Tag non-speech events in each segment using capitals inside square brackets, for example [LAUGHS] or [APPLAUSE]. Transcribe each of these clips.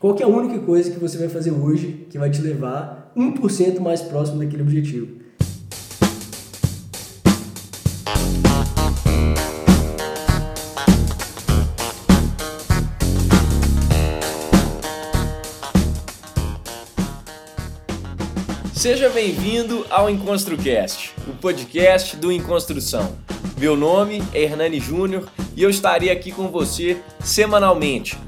Qual é a única coisa que você vai fazer hoje que vai te levar 1% mais próximo daquele objetivo? Seja bem-vindo ao EnconstruCast, o podcast do Enconstrução. Meu nome é Hernani Júnior e eu estarei aqui com você semanalmente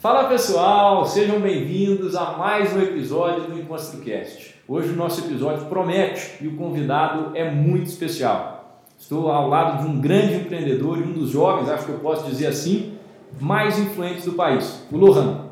Fala pessoal, sejam bem-vindos a mais um episódio do EnconstruCast. Hoje o nosso episódio promete e o convidado é muito especial. Estou ao lado de um grande empreendedor e um dos jovens, acho que eu posso dizer assim, mais influentes do país, o Lohan.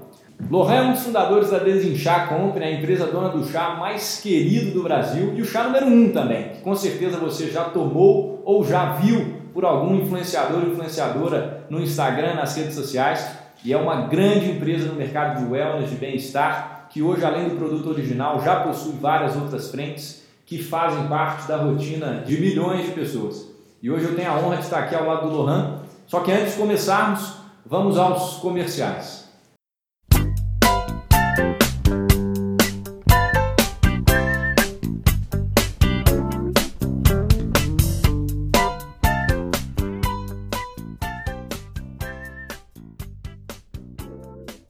Lohan é um dos fundadores da Desinchar Company, a empresa dona do chá mais querido do Brasil e o chá número um também, que com certeza você já tomou ou já viu por algum influenciador ou influenciadora no Instagram, nas redes sociais e é uma grande empresa no mercado de wellness, de bem-estar, que hoje, além do produto original, já possui várias outras frentes que fazem parte da rotina de milhões de pessoas. E hoje eu tenho a honra de estar aqui ao lado do Lohan. Só que antes de começarmos, vamos aos comerciais.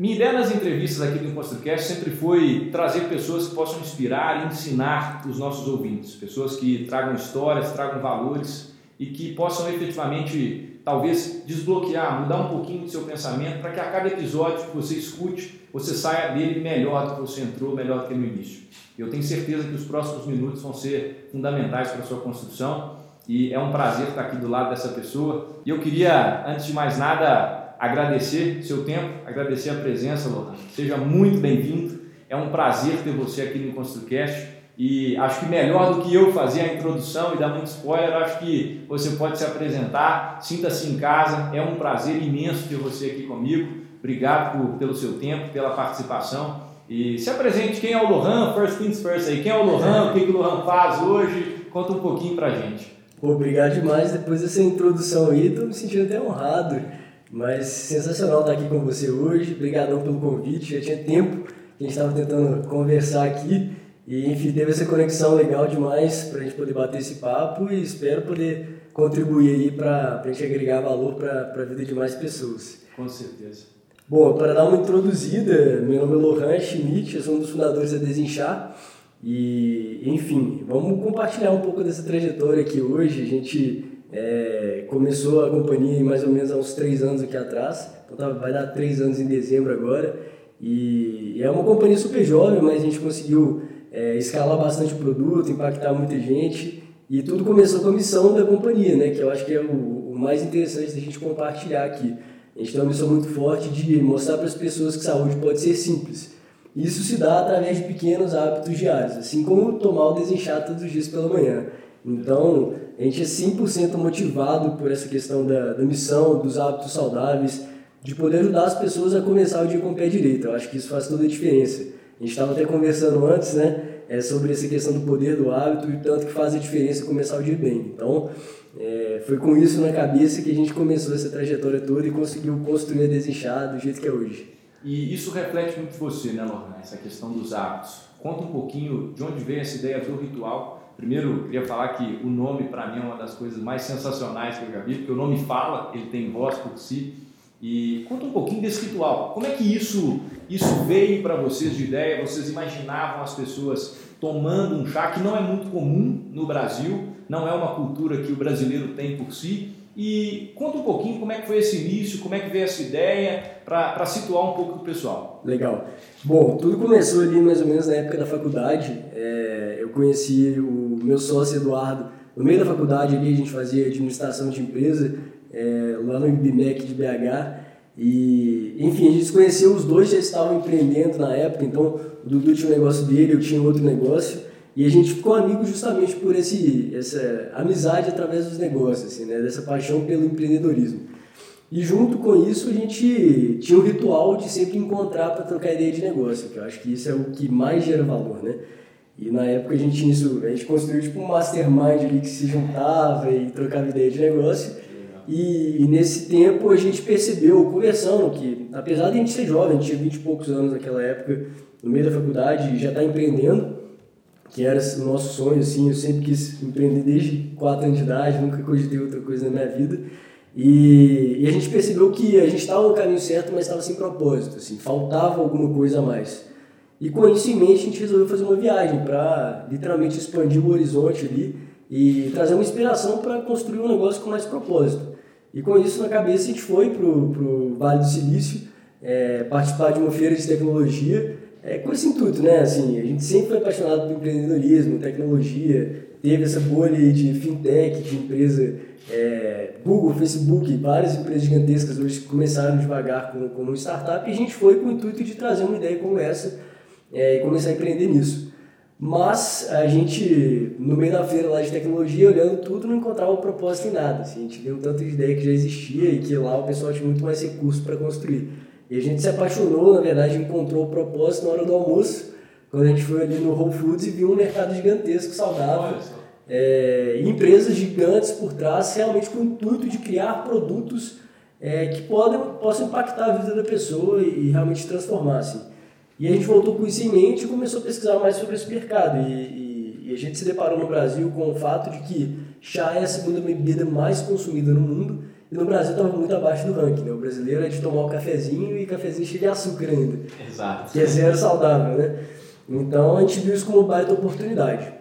Minha ideia nas entrevistas aqui do EnconstruCast sempre foi trazer pessoas que possam inspirar e ensinar os nossos ouvintes, pessoas que tragam histórias, tragam valores e que possam efetivamente, talvez, desbloquear, mudar um pouquinho do seu pensamento para que a cada episódio que você escute, você saia dele melhor do que você entrou, melhor do que no início. Eu tenho certeza que os próximos minutos vão ser fundamentais para a sua construção e é um prazer estar aqui do lado dessa pessoa. E eu queria, antes de mais nada, agradecer seu tempo, agradecer a presença, Lohan. Seja muito bem-vindo. É um prazer ter você aqui no ConstruCast. E acho que melhor do que eu fazer a introdução e dar muito spoiler, acho que você pode se apresentar, sinta-se em casa. É um prazer imenso ter você aqui comigo. Obrigado por, pelo seu tempo, pela participação. E se apresente, quem é o Lohan? First things first aí. Quem é o Lohan? O que, que o Lohan faz hoje? Conta um pouquinho pra gente. Obrigado demais. Depois dessa introdução aí, estou me sentindo até honrado. Mas sensacional estar aqui com você hoje. Obrigadão pelo convite. Já tinha tempo que a gente estava tentando conversar aqui. E, enfim, teve essa conexão legal demais para a gente poder bater esse papo e espero poder contribuir aí para a gente agregar valor para a vida de mais pessoas. Com certeza. Bom, para dar uma introduzida, meu nome é Lohan Schmidt, eu sou um dos fundadores da Desinchar. E, enfim, vamos compartilhar um pouco dessa trajetória aqui hoje. A gente é, começou a companhia mais ou menos há uns três anos aqui atrás, então tá, vai dar três anos em dezembro agora. E é uma companhia super jovem, mas a gente conseguiu é, escalar bastante o produto, impactar muita gente. E tudo começou com a missão da companhia, né? que eu acho que é o, o mais interessante da gente compartilhar aqui. A gente tem uma missão muito forte de mostrar para as pessoas que saúde pode ser simples. Isso se dá através de pequenos hábitos diários, assim como tomar o desinchado todos os dias pela manhã. Então, a gente é 100% motivado por essa questão da, da missão, dos hábitos saudáveis, de poder ajudar as pessoas a começar o dia com o pé direito. Eu acho que isso faz toda a diferença. A gente estava até conversando antes, né, é, sobre essa questão do poder do hábito e tanto que faz a diferença começar o dia bem. Então, é, foi com isso na cabeça que a gente começou essa trajetória toda e conseguiu construir a Desinchar do jeito que é hoje. E isso reflete muito você, né, Lorna, essa questão dos hábitos. Conta um pouquinho de onde veio essa ideia do ritual Primeiro, queria falar que o nome, para mim, é uma das coisas mais sensacionais que eu já vi, porque o nome fala, ele tem voz por si. E conta um pouquinho desse ritual. Como é que isso, isso veio para vocês de ideia? Vocês imaginavam as pessoas tomando um chá que não é muito comum no Brasil, não é uma cultura que o brasileiro tem por si. E conta um pouquinho como é que foi esse início, como é que veio essa ideia, para situar um pouco o pessoal. Legal. Bom, tudo começou ali mais ou menos na época da faculdade. É, eu conheci o meu sócio Eduardo no meio da faculdade ali, a gente fazia administração de empresa é, lá no IBMEC de BH. E, enfim, a gente se conheceu, os dois já estavam empreendendo na época, então o Dudu tinha um negócio dele, eu tinha outro negócio. E a gente ficou amigo justamente por esse, essa amizade através dos negócios, assim, né? dessa paixão pelo empreendedorismo. E junto com isso a gente tinha um ritual de sempre encontrar para trocar ideia de negócio, que eu acho que isso é o que mais gera valor, né? E na época a gente tinha isso, a gente construiu tipo um mastermind ali que se juntava e trocava ideia de negócio. E, e, nesse tempo a gente percebeu, conversando, que apesar de a gente ser jovem, a gente tinha 20 e poucos anos naquela época, no meio da faculdade, já está empreendendo, que era o nosso sonho, assim, eu sempre quis empreender desde 4 anos de idade, nunca cogitei outra coisa na minha vida. E, e a gente percebeu que a gente estava no caminho certo, mas estava sem propósito, assim, faltava alguma coisa a mais. E com isso em mente, a gente resolveu fazer uma viagem para literalmente expandir o horizonte ali e trazer uma inspiração para construir um negócio com mais propósito. E com isso na cabeça, a gente foi para o Vale do Silício é, participar de uma feira de tecnologia é, com esse intuito, né? Assim, a gente sempre foi apaixonado por empreendedorismo, tecnologia, teve essa bolha de fintech, de empresa, é, Google, Facebook, várias empresas gigantescas hoje começaram devagar como, como startup e a gente foi com o intuito de trazer uma ideia como essa é, e começar a empreender nisso. Mas a gente, no meio da feira lá de tecnologia, olhando tudo, não encontrava propósito em nada. Assim, a gente viu um tanto de ideia que já existia e que lá o pessoal tinha muito mais recursos para construir. E a gente se apaixonou, na verdade, encontrou o propósito na hora do almoço, quando a gente foi ali no Whole Foods e viu um mercado gigantesco, saudável, é, empresas gigantes por trás, realmente com o intuito de criar produtos é, que podem, possam impactar a vida da pessoa e, e, realmente transformar. Assim. E a gente voltou com isso em mente e começou a pesquisar mais sobre esse mercado. E, e, e a gente se deparou no Brasil com o fato de que chá é a segunda bebida mais consumida no mundo e no Brasil estava muito abaixo do ranking, né? O brasileiro é de tomar o um cafezinho e cafezinho cheio de açúcar ainda. Exato. Que é zero saudável, né? Então a gente viu isso como uma baita oportunidade.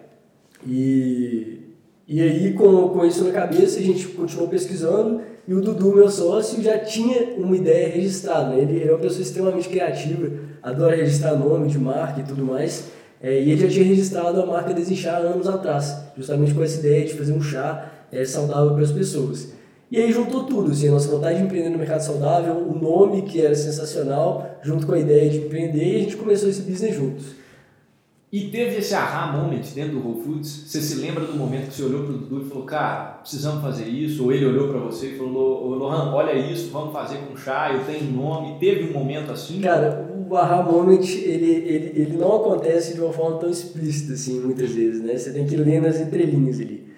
E, e aí, com, com isso na cabeça, a gente continuou pesquisando e o Dudu, meu sócio, já tinha uma ideia registrada. Né? Ele, é uma pessoa extremamente criativa, adora registrar nome de marca e tudo mais. É, e ele já tinha registrado a marca Desinchar anos atrás, justamente com essa ideia de fazer um chá é, saudável para as pessoas. E aí juntou tudo, assim, a nossa vontade de empreender no mercado saudável, o nome que era sensacional, junto com a ideia de empreender, e a gente começou esse business juntos. E teve esse aha moment dentro do Whole Foods? Você se lembra do momento que você olhou para o Dudu e falou, cara, precisamos fazer isso? Ou ele olhou para você e falou, Lohan, olha isso, vamos fazer com chá, eu tenho um nome. Teve um momento assim? Cara, o aha moment, ele, ele, ele não acontece de uma forma tão explícita, assim, muitas vezes, né? Você tem que ler nas entrelinhas ali.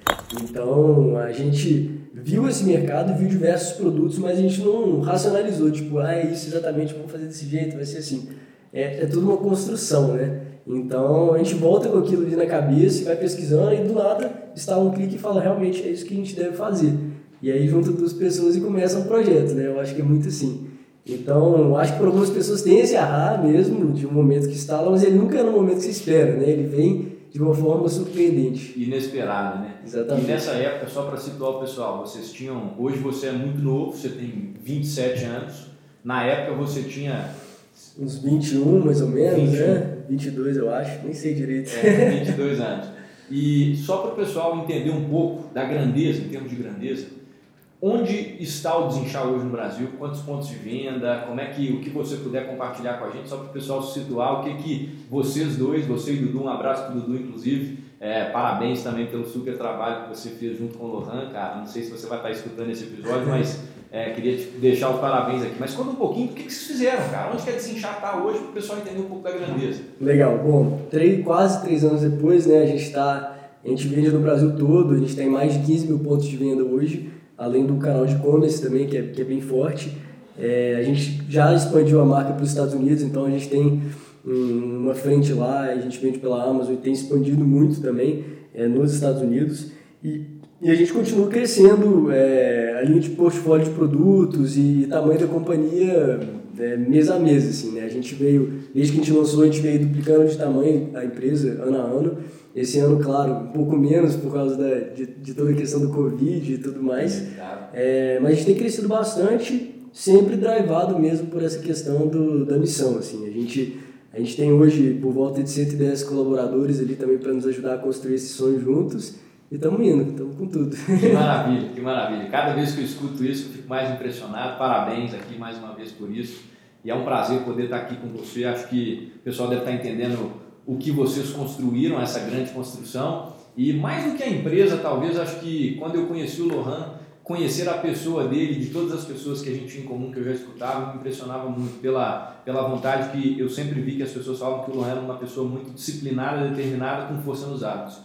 Então, a gente viu esse mercado, viu diversos produtos, mas a gente não racionalizou, tipo, ah, é isso exatamente, vamos fazer desse jeito, vai ser assim. É, é tudo uma construção, né? Então a gente volta com aquilo ali na cabeça e vai pesquisando e do nada está um clique e fala realmente é isso que a gente deve fazer. E aí junta duas pessoas e começa um projeto, né? Eu acho que é muito assim. Então, acho que para algumas pessoas tem esse arrar mesmo, de um momento que lá, mas ele nunca é no momento que se espera, né? Ele vem de uma forma surpreendente. Inesperada, né? Exatamente. E nessa época, só para situar o pessoal, vocês tinham. Hoje você é muito novo, você tem 27 anos. Na época você tinha. Uns 21 mais ou menos, 21. né? 22 eu acho, nem sei direito. É, 22 anos. E só para o pessoal entender um pouco da grandeza, em termos de grandeza, Onde está o Desinchar hoje no Brasil? Quantos pontos de venda? Como é que o que você puder compartilhar com a gente, só para o pessoal se situar, o que que vocês dois, você e Dudu, um abraço para o Dudu, inclusive, é, parabéns também pelo super trabalho que você fez junto com o Lohan, cara. Não sei se você vai estar escutando esse episódio, mas é, queria te deixar os parabéns aqui. Mas conta um pouquinho do que, que vocês fizeram, cara. Onde que é Desinchar está hoje para o pessoal entender um pouco da grandeza? Legal. Bom, três, quase três anos depois, né, a gente está, a gente vende no Brasil todo, a gente tem mais de 15 mil pontos de venda hoje além do canal de e-commerce também, que é, que é bem forte. É, a gente já expandiu a marca para os Estados Unidos, então a gente tem uma frente lá, a gente vende pela Amazon e tem expandido muito também. é, nos Estados Unidos. E, e a gente continua crescendo é, a linha de portfólio de produtos e tamanho da companhia é, mês a mês. Assim, né? A gente veio, desde que a gente lançou, a gente veio duplicando de tamanho a empresa ano a ano. Esse ano, claro, um pouco menos por causa da, de, de toda a questão do Covid e tudo mais. É, mas a gente tem crescido bastante, sempre drivado mesmo por essa questão do, da missão. Assim. A, gente, a gente tem hoje por volta de 110 colaboradores ali também para nos ajudar a construir esse sonho juntos. E estamos indo, estamos com tudo. Que [LAUGHS] maravilha, que maravilha. Cada vez que eu escuto isso, eu fico mais impressionado. Parabéns aqui mais uma vez por isso. E é um prazer poder estar aqui com você. Acho que o pessoal deve estar entendendo o que vocês construíram, essa grande construção. E mais do que a empresa, talvez, acho que quando eu conheci o Lohan, conhecer a pessoa dele, de todas as pessoas que a gente tinha em comum, que eu já escutava, me impressionava muito pela, pela vontade que eu sempre vi que as pessoas falavam que o Lohan era uma pessoa muito disciplinada, determinada, com força nos hábitos.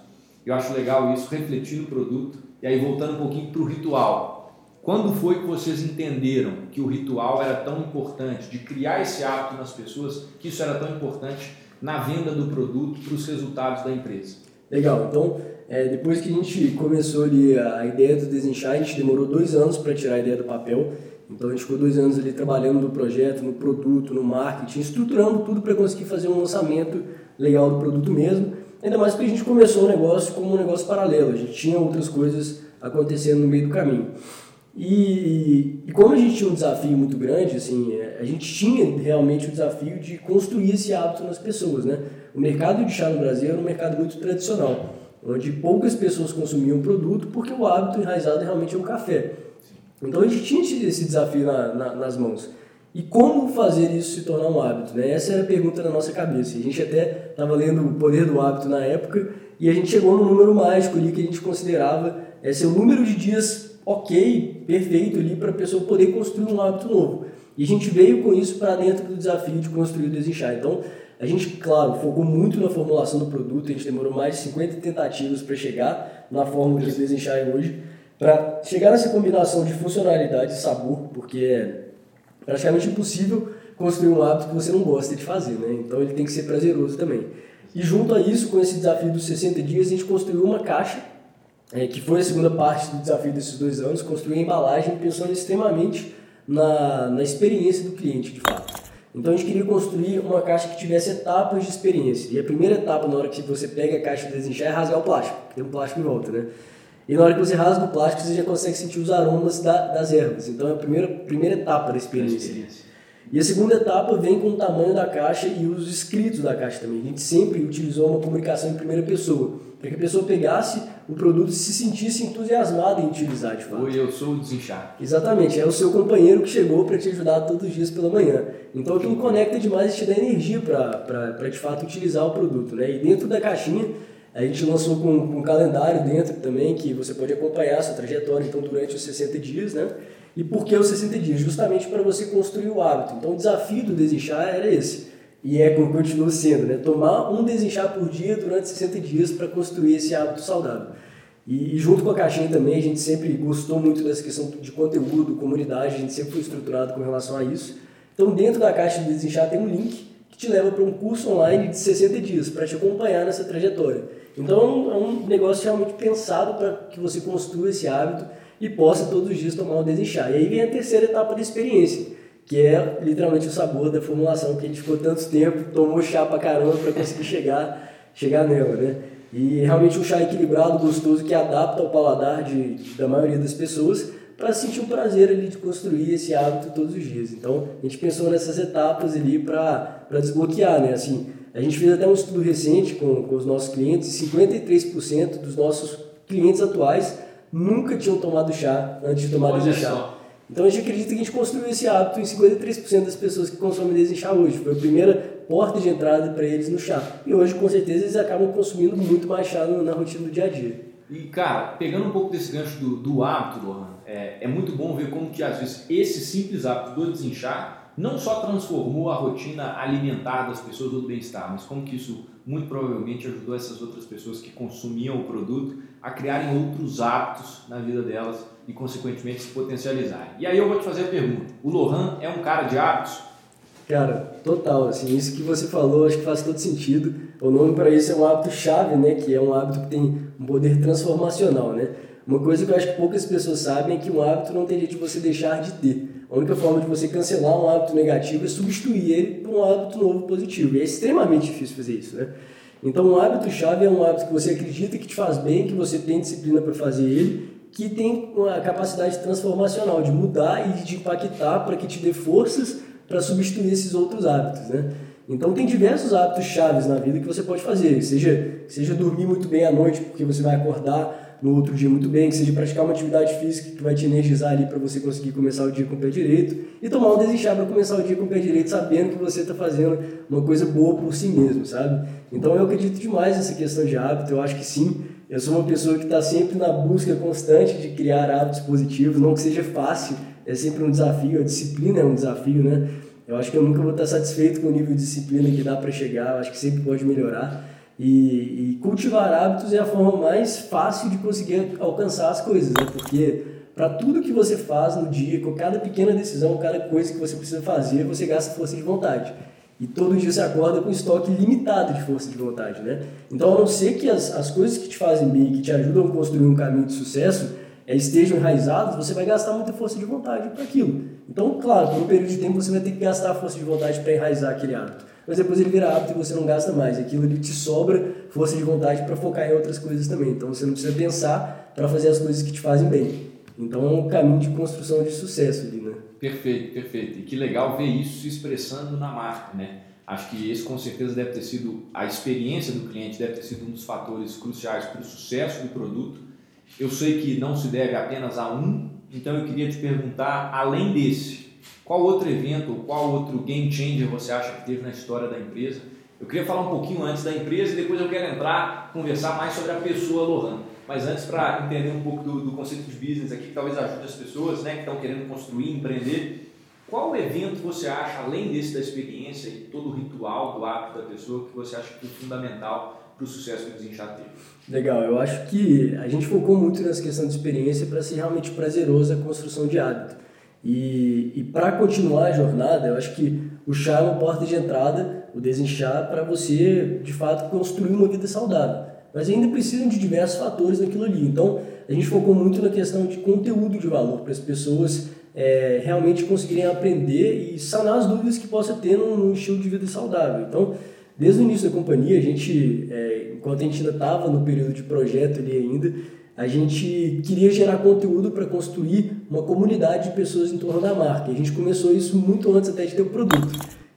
Eu acho legal isso, refletir no produto. E aí, voltando um pouquinho para o ritual. Quando foi que vocês entenderam que o ritual era tão importante, de criar esse hábito nas pessoas, que isso era tão importante na venda do produto para os resultados da empresa? Legal, então é, depois que a gente começou ali a, ideia do desinchar, a gente demorou dois anos para tirar a ideia do papel. Então a gente ficou dois anos ali trabalhando no projeto, no produto, no marketing, estruturando tudo para conseguir fazer um lançamento legal do produto mesmo. Ainda mais porque a gente começou o negócio como um negócio paralelo, a gente tinha outras coisas acontecendo no meio do caminho. E, e, como a gente tinha um desafio muito grande, assim, é, a gente tinha realmente o desafio de construir esse hábito nas pessoas, né? O mercado de chá no Brasil era um mercado muito tradicional, onde poucas pessoas consumiam o produto porque o hábito enraizado realmente é um café. Então a gente tinha esse desafio na, na, nas mãos. E como fazer isso se tornar um hábito? Né? Essa era a pergunta na nossa cabeça. A gente até estava lendo O Poder do Hábito na época e a gente chegou no número mágico ali que a gente considerava é, ser o número de dias ok, perfeito ali para a pessoa poder construir um hábito novo. E a gente veio com isso para dentro do desafio de construir o Desinchar. Então, a gente, claro, focou muito na formulação do produto, a gente demorou mais de 50 tentativas para chegar na fórmula o Desinchar é hoje, para chegar nessa combinação de funcionalidade e sabor, porque é praticamente impossível construir um hábito que você não gosta de fazer, né? Então ele tem que ser prazeroso também. E junto a isso, com esse desafio dos 60 dias, a gente construiu uma caixa é, que foi a segunda parte do desafio desses dois anos, construir a embalagem pensando extremamente na, na experiência do cliente, de fato. Então a gente queria construir uma caixa que tivesse etapas de experiência. E a primeira etapa, na hora que você pega a caixa e desinchar, é rasgar o plástico, tem um plástico em volta, né? E na hora que você rasga o plástico, você já consegue sentir os aromas da, das ervas. Então é a primeira, primeira etapa da experiência. E a segunda etapa vem com o tamanho da caixa e os escritos da caixa também. A gente sempre utilizou uma comunicação em primeira pessoa, para que a pessoa pegasse o produto se sentisse entusiasmada em utilizar de fato. Oi, eu sou o desinchar. Exatamente, é o seu companheiro que chegou para te ajudar todos os dias pela manhã. Então aquilo conecta demais e te dá energia para de fato utilizar o produto. Né? E dentro da caixinha, a gente lançou com, com um calendário dentro também, que você pode acompanhar a sua trajetória então, durante os 60 dias, né? E por que os 60 dias? Justamente para você construir o hábito. Então o desafio do desinchar era esse. E é como continua sendo, né? Tomar um desinchar por dia durante 60 dias para construir esse hábito saudável. E, junto com a caixinha também, a gente sempre gostou muito dessa questão de conteúdo, comunidade, a gente sempre foi estruturado com relação a isso. Então dentro da caixa do desinchar tem um link que te leva para um curso online de 60 dias para te acompanhar nessa trajetória. Então é um negócio realmente pensado para que você construa esse hábito e possa todos os dias tomar um desinchar. E aí vem a terceira etapa da experiência, que é literalmente o sabor da formulação, que a gente ficou tanto tempo, tomou chá pra caramba para conseguir chegar, chegar nela, né? E realmente um chá equilibrado, gostoso, que adapta ao paladar de, da maioria das pessoas para sentir o prazer ali de construir esse hábito todos os dias. Então, a gente pensou nessas etapas ali para desbloquear, né? Assim, a gente fez até um estudo recente com, com os nossos clientes e 53% dos nossos clientes atuais nunca tinham tomado chá antes de tomar chá. Então a gente acredita que a gente construiu esse hábito em 53% das pessoas que consomem chá hoje. Foi a primeira porta de entrada para eles no chá. E hoje, com certeza, eles acabam consumindo muito mais chá na rotina do dia a dia. E, cara, pegando um pouco desse gancho do, do hábito, Lohan, é, é muito bom ver como que, às vezes, esse simples hábito do desinchar não só transformou a rotina alimentar das pessoas do bem-estar, mas como que isso muito provavelmente ajudou essas outras pessoas que consumiam o produto a criarem outros hábitos na vida delas e consequentemente se potencializarem. E aí eu vou te fazer a pergunta: o Lohan é um cara de hábitos? Cara, total, assim, isso que você falou acho que faz todo sentido. O nome para isso é um hábito chave, né, que é um hábito que tem um poder transformacional, né? Uma coisa que eu acho que poucas pessoas sabem é que um hábito não tem jeito de você deixar de ter. A única forma de você cancelar um hábito negativo é substituir ele por um hábito novo positivo. E é extremamente difícil fazer isso, né? Então, um hábito-chave é um hábito que você acredita que te faz bem, que você tem disciplina para fazer ele, que tem a capacidade transformacional de mudar e de impactar para que te dê forças para substituir esses outros hábitos, né? Então tem diversos hábitos chaves na vida que você pode fazer, seja seja dormir muito bem à noite porque você vai acordar no outro dia muito bem, que seja praticar uma atividade física que vai te energizar ali para você conseguir começar o dia com o pé direito e tomar um desinchar para começar o dia com o pé direito sabendo que você está fazendo uma coisa boa por si mesmo, sabe? Então eu acredito demais nessa questão de hábito, eu acho que sim. Eu sou uma pessoa que está sempre na busca constante de criar hábitos positivos, não que seja fácil, é sempre um desafio, a disciplina é um desafio, né? Eu acho que eu nunca vou estar satisfeito com o nível de disciplina que dá para chegar, eu acho que sempre pode melhorar. E, e, cultivar hábitos é a forma mais fácil de conseguir alcançar as coisas, né? Porque para tudo que você faz no dia, com cada pequena decisão, cada coisa que você precisa fazer, você gasta força de vontade. E todo dia você acorda com estoque limitado de força de vontade, né? Então, a não ser que as, as coisas que te fazem bem, que te ajudam a construir um caminho de sucesso, é, estejam enraizados, você vai gastar muita força de vontade para aquilo. Então, claro, por um período de tempo você vai ter que gastar força de vontade para enraizar aquele hábito mas depois ele vira hábito e você não gasta mais. Aquilo ele te sobra força de vontade para focar em outras coisas também. Então você não precisa pensar para fazer as coisas que te fazem bem. Então é um caminho de construção de sucesso ali, né? Perfeito, perfeito. E que legal ver isso se expressando na marca, né? Acho que esse com certeza deve ter sido, a experiência do cliente deve ter sido um dos fatores cruciais para o sucesso do produto. Eu sei que não se deve apenas a um, então eu queria te perguntar, além desse, qual outro evento ou qual outro game changer você acha que teve na história da empresa? Eu queria falar um pouquinho antes da empresa e depois eu quero entrar, conversar mais sobre a pessoa Lohan. Mas antes, para entender um pouco do, do, conceito de business aqui, que talvez ajude as pessoas né, que estão querendo construir, empreender, qual evento você acha, além desse da experiência e todo o ritual do hábito da pessoa, que você acha que é fundamental para o sucesso que o Desinchar teve? Legal, eu acho que a gente focou muito nessa questão de experiência para ser realmente prazerosa a construção de hábito. E, e para continuar a jornada, eu acho que o chá é uma porta de entrada, o desinchar, para você, de fato, construir uma vida saudável. Mas ainda precisam de diversos fatores naquilo ali. Então, a gente focou muito na questão de conteúdo de valor, para as pessoas é, realmente conseguirem aprender e sanar as dúvidas que possa ter num, num, estilo de vida saudável. Então, desde o início da companhia, a gente, é, enquanto a gente ainda estava no período de projeto ali ainda, a gente queria gerar conteúdo para construir uma comunidade de pessoas em torno da marca. E a gente começou isso muito antes até de ter o produto.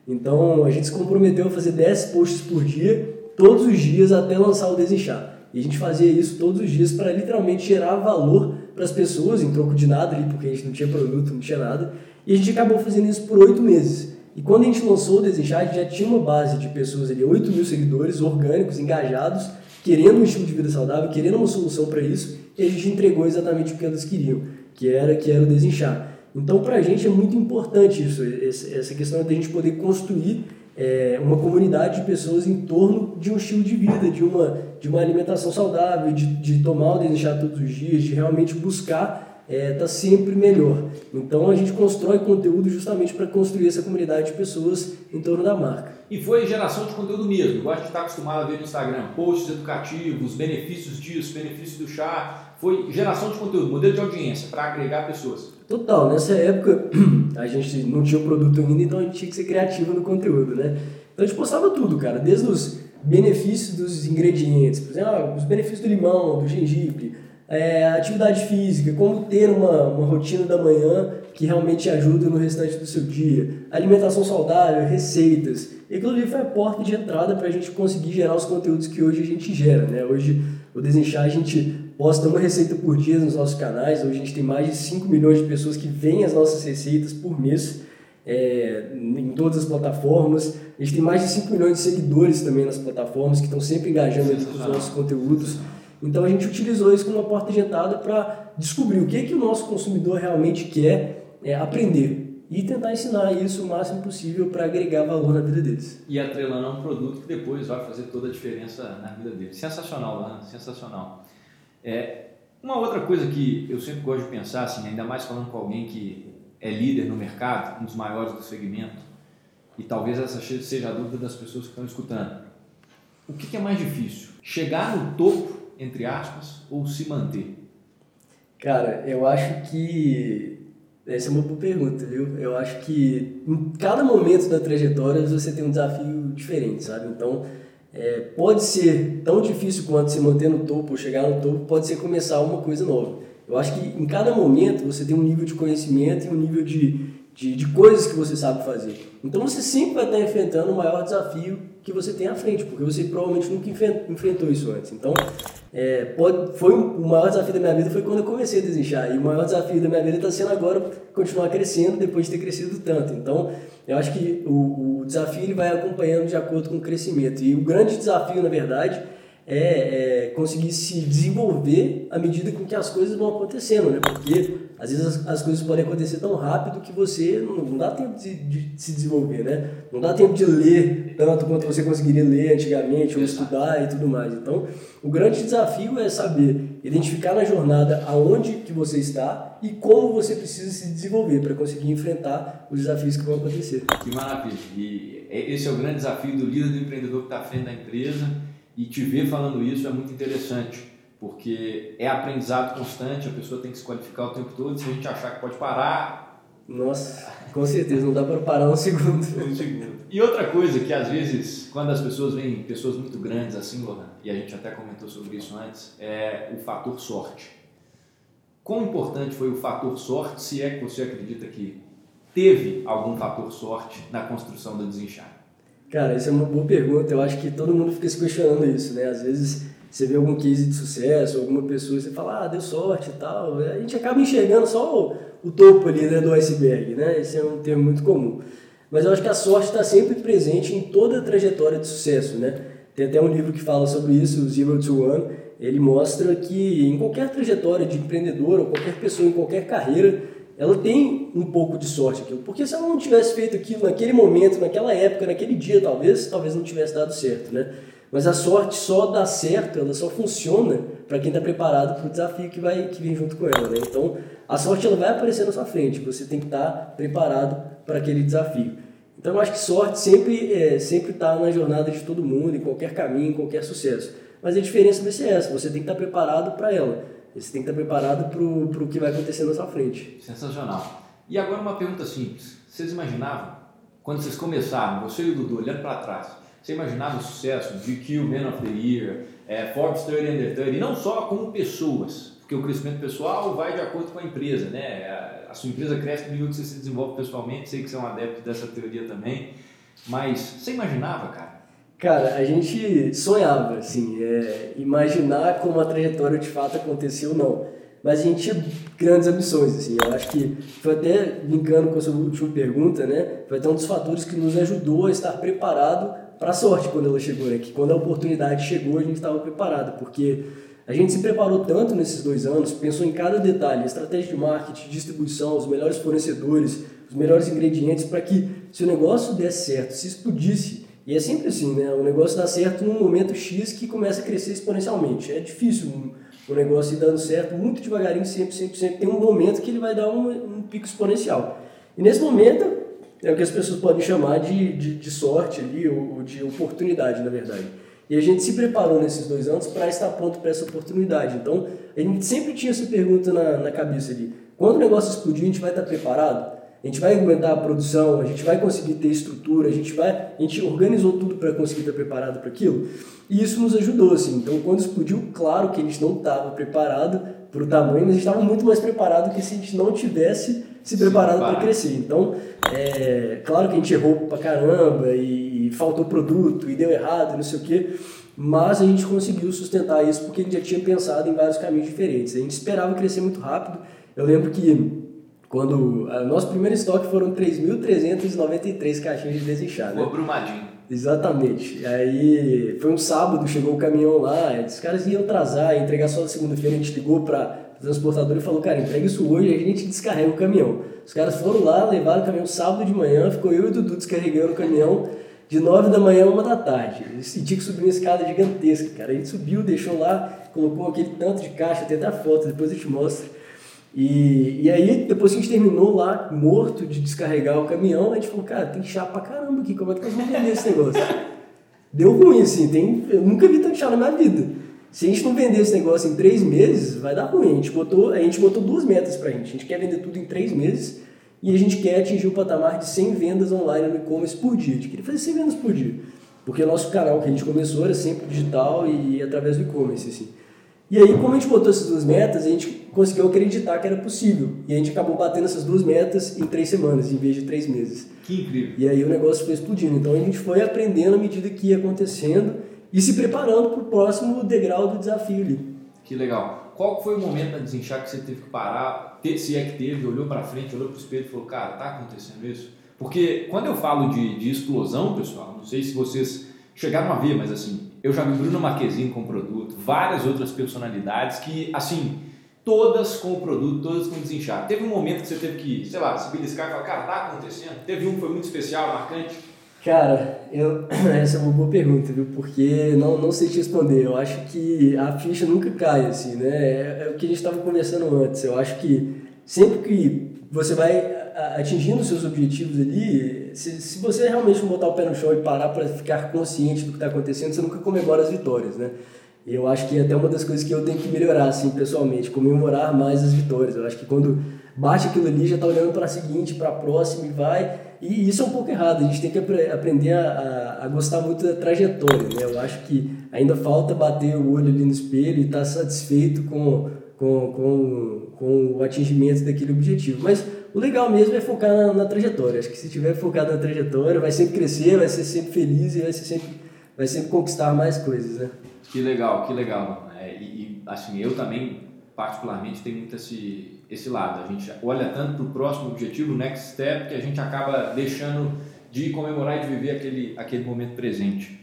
Então a gente se comprometeu a fazer 10 posts por dia, todos os dias até lançar o Desinchar. E a gente fazia isso todos os dias para literalmente gerar valor para as pessoas, em troco de nada ali, porque a gente não tinha produto, não tinha nada. E a gente acabou fazendo isso por oito meses. E quando a gente lançou o Desinchar, a gente já tinha uma base de pessoas ali, 8 mil seguidores orgânicos, engajados, querendo um estilo de vida saudável, querendo uma solução para isso, e a gente entregou exatamente o que elas queriam, que era que era o desinchar. Então, para a gente é muito importante isso, essa questão de a gente poder construir é, uma comunidade de pessoas em torno de um estilo de vida, de uma, de uma alimentação saudável, de, de tomar o desinchar todos os dias, de realmente buscar está é, tá sempre melhor. Então a gente constrói conteúdo justamente para construir essa comunidade de pessoas em torno da marca. E foi geração de conteúdo mesmo, igual a gente está acostumado a ver no Instagram, posts educativos, benefícios disso, benefícios do chá. Foi geração de conteúdo, modelo de audiência para agregar pessoas. Total, nessa época [CLEARS THROAT] a gente não tinha o produto ainda, então a gente tinha que ser criativo no conteúdo, né? Então a gente postava tudo, cara, desde os benefícios dos ingredientes, por exemplo, ah, os benefícios do limão, do gengibre, é, atividade física, como ter uma, uma rotina da manhã que realmente ajuda no restante do seu dia, alimentação saudável, receitas. E aquilo ali foi a porta de entrada para a gente conseguir gerar os conteúdos que hoje a gente gera. Né? Hoje, o Desenchar, a gente posta uma receita por dia nos nossos canais. Hoje a gente tem mais de 5 milhões de pessoas que veem as nossas receitas por mês. É, em todas as plataformas. A gente tem mais de 5 milhões de seguidores também nas plataformas que estão sempre engajando com os nossos conteúdos. Então a gente utilizou isso como uma porta entrada para descobrir o que, que o nosso consumidor realmente quer é, aprender e tentar ensinar isso o máximo possível para agregar valor na vida deles. E atrelando a um produto que depois vai fazer toda a diferença na vida deles. Sensacional, Lana, sensacional. É, uma outra coisa que eu sempre gosto de pensar, assim, ainda mais falando com alguém que é líder no mercado, um dos maiores do segmento, e talvez essa seja a dúvida das pessoas que estão escutando. O que é mais difícil? Chegar no topo entre aspas, ou se manter? Cara, eu acho que. Essa é uma boa pergunta, viu? Eu acho que em cada momento da trajetória você tem um desafio diferente, sabe? Então, é, pode ser tão difícil quanto se manter no topo ou chegar no topo, pode ser começar uma coisa nova. Eu acho que em cada momento você tem um nível de conhecimento e um nível de, de, de coisas que você sabe fazer. Então você sempre vai estar enfrentando o maior desafio que você tem à frente, porque você provavelmente nunca enfrentou isso antes. Então, é, pode, foi o maior desafio da minha vida foi quando eu comecei a desinchar. E o maior desafio da minha vida está sendo agora continuar crescendo depois de ter crescido tanto. Então, eu acho que o, o desafio ele vai acompanhando de acordo com o crescimento. E o grande desafio, na verdade, é, é, conseguir se desenvolver à medida com que as coisas vão acontecendo, né? Porque às vezes as, as coisas podem acontecer tão rápido que você não, não dá tempo de, de, se desenvolver, né? Não dá tempo de ler tanto quanto você conseguiria ler antigamente ou estudar e tudo mais. Então, o grande desafio é saber identificar na jornada aonde que você está e como você precisa se desenvolver para conseguir enfrentar os desafios que vão acontecer. Que maravilha! E esse é o grande desafio do líder do empreendedor que está à frente da empresa e te ver falando isso é muito interessante, porque é aprendizado constante, a pessoa tem que se qualificar o tempo todo. Se a gente achar que pode parar. Nossa, com certeza, não dá para parar um segundo. [LAUGHS] um segundo. E outra coisa que às vezes, quando as pessoas veem pessoas muito grandes assim, Lohan, e a gente até comentou sobre isso antes, é o fator sorte. Quão importante foi o fator sorte, se é que você acredita que teve algum fator sorte na construção do desinchar? Cara, essa é uma boa pergunta. Eu acho que todo mundo fica se questionando isso, né? Às vezes você vê algum case de sucesso, alguma pessoa e você fala, ah, deu sorte e tal. A gente acaba enxergando só o, o topo ali né, do iceberg, né? Esse é um termo muito comum. Mas eu acho que a sorte está sempre presente em toda a trajetória de sucesso, né? Tem até um livro que fala sobre isso, o Zero to One. Ele mostra que em qualquer trajetória de empreendedor ou qualquer pessoa em qualquer carreira, ela tem um pouco de sorte aquilo. Porque se ela não tivesse feito aquilo naquele momento, naquela época, naquele dia, talvez, talvez não tivesse dado certo, né? Mas a sorte só dá certo, ela só funciona para quem está preparado para o desafio que vai que vem junto com ela, né? Então, a sorte ela vai aparecer na sua frente, você tem que estar tá preparado para aquele desafio. Então, eu acho que sorte sempre é, sempre está na jornada de todo mundo, em qualquer caminho, em qualquer sucesso. Mas a diferença vai ser essa, você tem que estar tá preparado para ela. Você tem que estar preparado para o que vai acontecer na sua frente. Sensacional. E agora uma pergunta simples. Vocês imaginavam, quando vocês começaram, você e o Dudu, olhando para trás, você imaginava o sucesso de GQ, Man of the Year, é, Forbes 30 Under 30, e não só como pessoas, porque o crescimento pessoal vai de acordo com a empresa, né? A, sua empresa cresce no nível que você se desenvolve pessoalmente, sei que você é um adepto dessa teoria também, mas você imaginava, cara? Cara, a gente sonhava, assim, é, imaginar como a trajetória de fato aconteceu, não. Mas a gente tinha grandes ambições, assim. Eu acho que foi até, brincando com a sua última pergunta, né? Foi até um dos fatores que nos ajudou a estar preparado para a sorte quando ela chegou, né? Que quando a oportunidade chegou, a gente estava preparado, porque a gente se preparou tanto nesses dois anos, pensou em cada detalhe, estratégia de marketing, distribuição, os melhores fornecedores, os melhores ingredientes, para que se o negócio desse certo, se explodisse, e é sempre assim, né? O negócio dá certo num momento X que começa a crescer exponencialmente. É difícil o negócio ir dando certo muito devagarinho, sempre, sempre, sempre. Tem um momento que ele vai dar um, um pico exponencial. E nesse momento é o que as pessoas podem chamar de, de, de sorte ali, ou de oportunidade, na verdade. E a gente se preparou nesses dois anos para estar pronto para essa oportunidade. Então, a gente sempre tinha essa pergunta na, na cabeça ali. Quando o negócio explodir, a gente vai estar preparado? A gente vai aguentar a produção, a gente vai conseguir ter estrutura, a gente vai, a gente organizou tudo para conseguir estar preparado para aquilo. E isso nos ajudou, assim. Então, quando explodiu, claro que a gente não estava preparado para o tamanho, mas a gente estava muito mais preparado que se a gente não tivesse se preparado para crescer. Então, é claro que a gente errou pra caramba e, e faltou produto e deu errado, não sei o quê. Mas a gente conseguiu sustentar isso porque a gente já tinha pensado em vários caminhos diferentes. A gente esperava crescer muito rápido. Eu lembro que quando o nosso primeiro estoque foram 3.393 caixinhas de desinchar, né? O abrumadinho. Exatamente. Aí foi um sábado, chegou o caminhão lá, os caras iam atrasar, ia entregar só na segunda-feira, a gente ligou para o transportador e falou, cara, entrega isso hoje, a gente descarrega o caminhão. Os caras foram lá, levaram o caminhão sábado de manhã, ficou eu e o Dudu descarregando o caminhão de 9 da manhã a 1 da tarde. Eu senti que subiu uma escada gigantesca, cara. A gente subiu, deixou lá, colocou aquele tanto de caixa, tem até a foto, depois eu te mostro. E, e aí, depois que a gente terminou lá, morto de descarregar o caminhão, a gente falou, cara, tem chá pra caramba aqui, como é que nós vamos vender esse negócio? [LAUGHS] Deu ruim, assim, tem, eu nunca vi tanto chá na minha vida. se a gente não vender esse negócio em três meses, vai dar ruim. A gente botou, a gente botou duas metas pra gente. A gente quer vender tudo em três meses e a gente quer atingir o patamar de 100 vendas online no e-commerce por dia. A gente queria fazer 100 vendas por dia. Porque o nosso canal que a gente começou era sempre digital e através do e-commerce, assim. E aí, como a gente botou essas duas metas, a gente conseguiu acreditar que era possível. E a gente acabou batendo essas duas metas em três semanas, em vez de três meses. Que incrível. E aí o negócio foi explodindo. Então a gente foi aprendendo à medida que ia acontecendo e se preparando para o próximo degrau do desafio ali. Que legal. Qual foi o momento da desinchar que você teve que parar, se é que teve, olhou para frente, olhou para o espelho e falou, cara, tá acontecendo isso? Porque quando eu falo de, de explosão, pessoal, não sei se vocês chegaram a ver, mas assim, eu já vi Bruno Marquezine com produto, várias outras personalidades que, assim, todas com o produto, todas com desinchar. Teve um momento que você teve que, sei lá, se beliscar e falar, cara, tá acontecendo? Teve um que foi muito especial, marcante? Cara, eu, [CLEARS THROAT] essa é uma boa pergunta, viu? Porque não, não sei te responder. Eu acho que a ficha nunca cai, assim, né? É, é o que a gente estava conversando antes. Eu acho que sempre que você vai atingindo seus objetivos ali, se, se você realmente botar o pé no chão e parar para ficar consciente do que está acontecendo, você nunca comemora as vitórias, né? Eu acho que é até uma das coisas que eu tenho que melhorar, assim, pessoalmente, comemorar mais as vitórias. Eu acho que quando bate aquilo ali, já está olhando para a seguinte, para a próxima e vai. E isso é um pouco errado, a gente tem que aprender a, a, a, gostar muito da trajetória, né? Eu acho que ainda falta bater o olho ali no espelho e estar tá satisfeito com, com, com, com o atingimento daquele objetivo. Mas o legal mesmo é focar na, na trajetória. Acho que se tiver focado na trajetória, vai sempre crescer, vai ser sempre feliz e vai, ser sempre, vai sempre conquistar mais coisas, né? Que legal, que legal. É, e, e, assim, eu também, particularmente, tenho muito esse, esse lado. A gente olha tanto para o próximo objetivo, o next step, que a gente acaba deixando de comemorar e de viver aquele, aquele momento presente.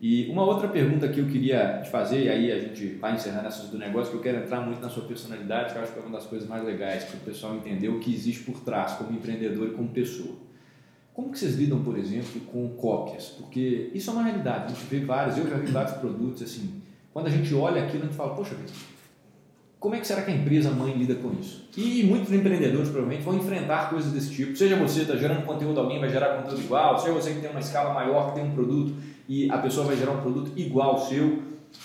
E uma outra pergunta que eu queria te fazer, e aí a gente vai encerrando essas do negócio, que eu quero entrar muito na sua personalidade, que eu acho que é uma das coisas mais legais, para o pessoal entender o que existe por trás, como empreendedor e como pessoa. Como que vocês lidam, por exemplo, com cópias? Porque isso é uma realidade, a gente vê vários, eu já vi vários produtos assim, quando a gente olha aquilo, a gente fala, poxa como é que será que a empresa mãe lida com isso? E muitos empreendedores provavelmente vão enfrentar coisas desse tipo. Seja você está gerando conteúdo, alguém vai gerar conteúdo igual, seja você que tem uma escala maior, que tem um produto e a pessoa vai gerar um produto igual ao seu.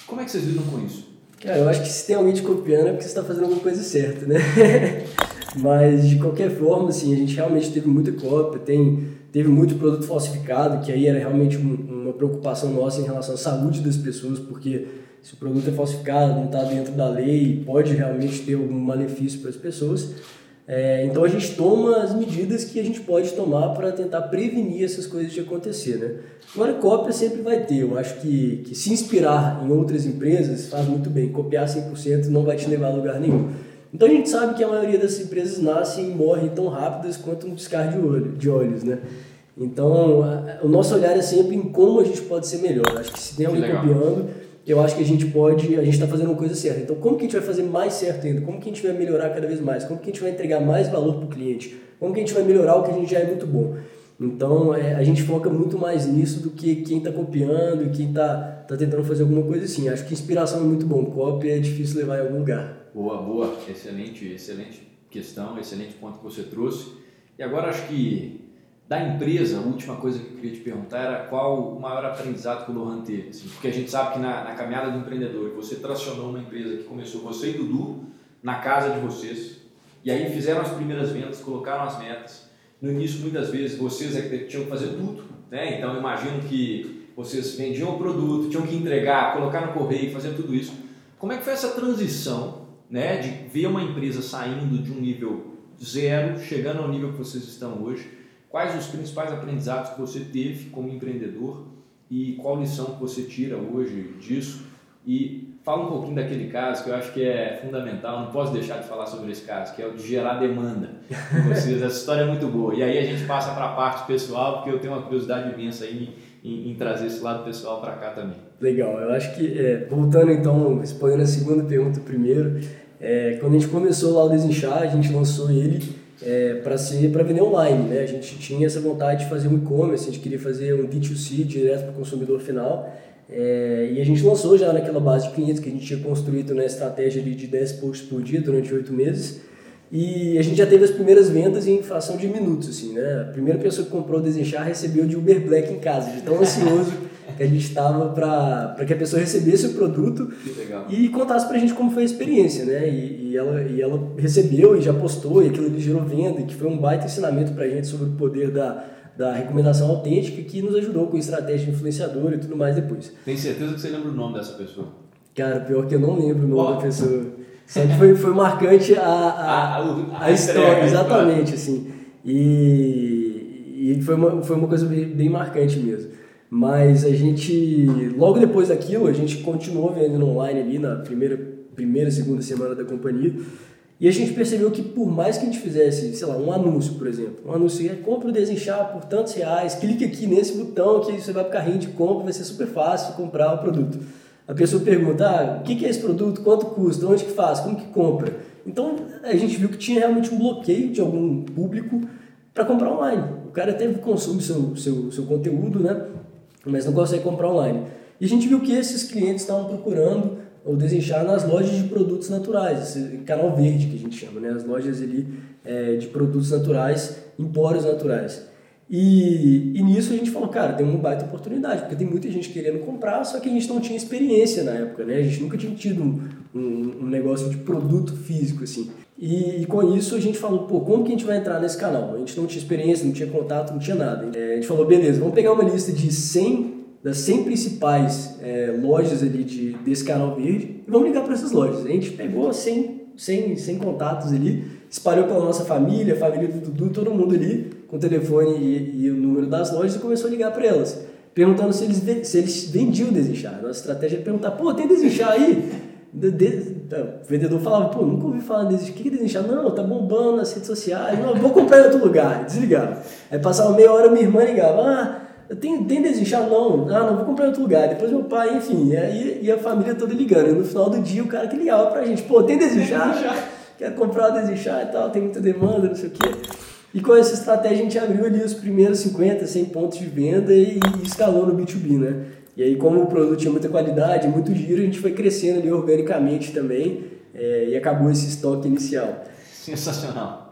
Como é que vocês lidam com isso? Cara, eu acho que se tem alguém te copiando é porque você está fazendo alguma coisa certa, né? [LAUGHS] Mas de qualquer forma, assim, a gente realmente teve muita cópia, tem teve muito produto falsificado, que aí era realmente uma preocupação nossa em relação à saúde das pessoas, porque se o produto é falsificado, não está dentro da lei, pode realmente ter algum malefício para as pessoas. É, então a gente toma as medidas que a gente pode tomar para tentar prevenir essas coisas de acontecer. Né? Agora, cópia sempre vai ter. Eu acho que, que se inspirar em outras empresas faz muito bem. Copiar 100% não vai te levar a lugar nenhum. Então a gente sabe que a maioria das empresas nascem e morrem tão rápidas quanto um descarga de, olho, de olhos, né? Então a, o nosso olhar é sempre em como a gente pode ser melhor. Acho que se tem alguém copiando, eu acho que a gente pode, a gente está fazendo uma coisa certa. Então como que a gente vai fazer mais certo ainda? Como que a gente vai melhorar cada vez mais? Como que a gente vai entregar mais valor para o cliente? Como que a gente vai melhorar o que a gente já é muito bom? Então é, a gente foca muito mais nisso do que quem está copiando e quem está tá tentando fazer alguma coisa assim. Acho que inspiração é muito bom, cópia é difícil levar em algum lugar. Boa, boa. Excelente, excelente questão, excelente ponto que você trouxe. E agora acho que da empresa, a última coisa que eu queria te perguntar era qual o maior aprendizado que o Lohan teve. Assim, porque a gente sabe que na, na, caminhada do empreendedor, você tracionou uma empresa que começou você e Dudu na casa de vocês, e aí fizeram as primeiras vendas, colocaram as metas. No início, muitas vezes, vocês é que tinham que fazer tudo. Né? Então, imagino que vocês vendiam o produto, tinham que entregar, colocar no correio, fazer tudo isso. Como é que foi essa transição né, de ver uma empresa saindo de um nível zero, chegando ao nível que vocês estão hoje. Quais os principais aprendizados que você teve como empreendedor e qual lição que você tira hoje disso? E fala um pouquinho daquele caso que eu acho que é fundamental, não posso deixar de falar sobre esse caso, que é o de gerar demanda de [LAUGHS] vocês. Essa história é muito boa. E aí a gente passa para a parte pessoal, porque eu tenho uma curiosidade imensa aí em, em trazer esse lado pessoal para cá também. Legal, eu acho que, é, voltando então, respondendo a segunda pergunta primeiro, é, quando a gente começou lá o Desinchar, a gente lançou ele é, para ser para vender online, né? A gente tinha essa vontade de fazer um e-commerce, a gente queria fazer um D2C direto para o consumidor final. É, e a gente lançou já naquela base de clientes que a gente tinha construído na estratégia de, de 10 posts por dia durante oito meses. E a gente já teve as primeiras vendas em fração de minutos, assim, né? A primeira pessoa que comprou o Desenchar recebeu de Uber Black em casa, de tão ansioso que a gente estava para que a pessoa recebesse o produto e contasse para a gente como foi a experiência, né? E, e, ela, e ela recebeu e já postou e aquilo gerou venda, que foi um baita ensinamento para a gente sobre o poder da, da recomendação autêntica que nos ajudou com estratégia influenciadora e tudo mais depois. Tem certeza que você lembra o nome dessa pessoa? Cara, pior que eu não lembro o nome oh. da pessoa. Só que foi, foi marcante a, a, [LAUGHS] a, a, a história, exatamente, assim. E, e foi, uma, foi uma coisa bem marcante mesmo. Mas a gente, logo depois daquilo, a gente continuou vendendo online ali na primeira, primeira segunda semana da companhia. E a gente percebeu que por mais que a gente fizesse, sei lá, um anúncio, por exemplo, um anúncio é compra o desinchar por tantos reais, clique aqui nesse botão que você vai para o carrinho de compra, vai ser super fácil comprar o produto. A pessoa pergunta, ah, o que é esse produto, quanto custa, onde que faz, como que compra? Então a gente viu que tinha realmente um bloqueio de algum público para comprar online. O cara até consome seu, seu, seu conteúdo, né? mas não consegue comprar online. E a gente viu que esses clientes estavam procurando ou desinchar nas lojas de produtos naturais, esse canal verde que a gente chama, né? as lojas ali é, de produtos naturais, empórios naturais. E, e nisso a gente falou, cara, tem uma baita oportunidade, porque tem muita gente querendo comprar, só que a gente não tinha experiência na época, né? A gente nunca tinha tido um, um, um negócio de produto físico, assim. E, e, com isso a gente falou, pô, como que a gente vai entrar nesse canal? A gente não tinha experiência, não tinha contato, não tinha nada. É, a gente falou, beleza, vamos pegar uma lista de 100 das 100 principais é, lojas ali de, desse canal verde e vamos ligar para essas lojas. A gente pegou 100, 100, 100 contatos ali, espalhou pela nossa família, família do Dudu, todo mundo ali, com o telefone e, e o número das lojas e começou a ligar para elas, perguntando se eles, se eles vendiam desinchar. Nossa estratégia é perguntar, pô, tem desinchar aí? De, de, o vendedor falava, pô, nunca ouvi falar desse, o que é desinchar? Não, tá bombando nas redes sociais, não, vou comprar em outro lugar, desligava. Aí passava meia hora, minha irmã ligava, ah, tem, tem desinchar? Não, ah, não, vou comprar em outro lugar. Depois meu pai, enfim, e, e a família toda ligando. E no final do dia o cara que ligava pra gente, pô, tem desinchar? Quer comprar o desinchar e tal, tem muita demanda, não sei o quê. E com essa estratégia a gente abriu ali os primeiros 50, 100 pontos de venda e, e escalou no B2B, né? E aí, como o produto tinha muita qualidade, muito giro, a gente foi crescendo ali organicamente também é, e acabou esse estoque inicial. Sensacional.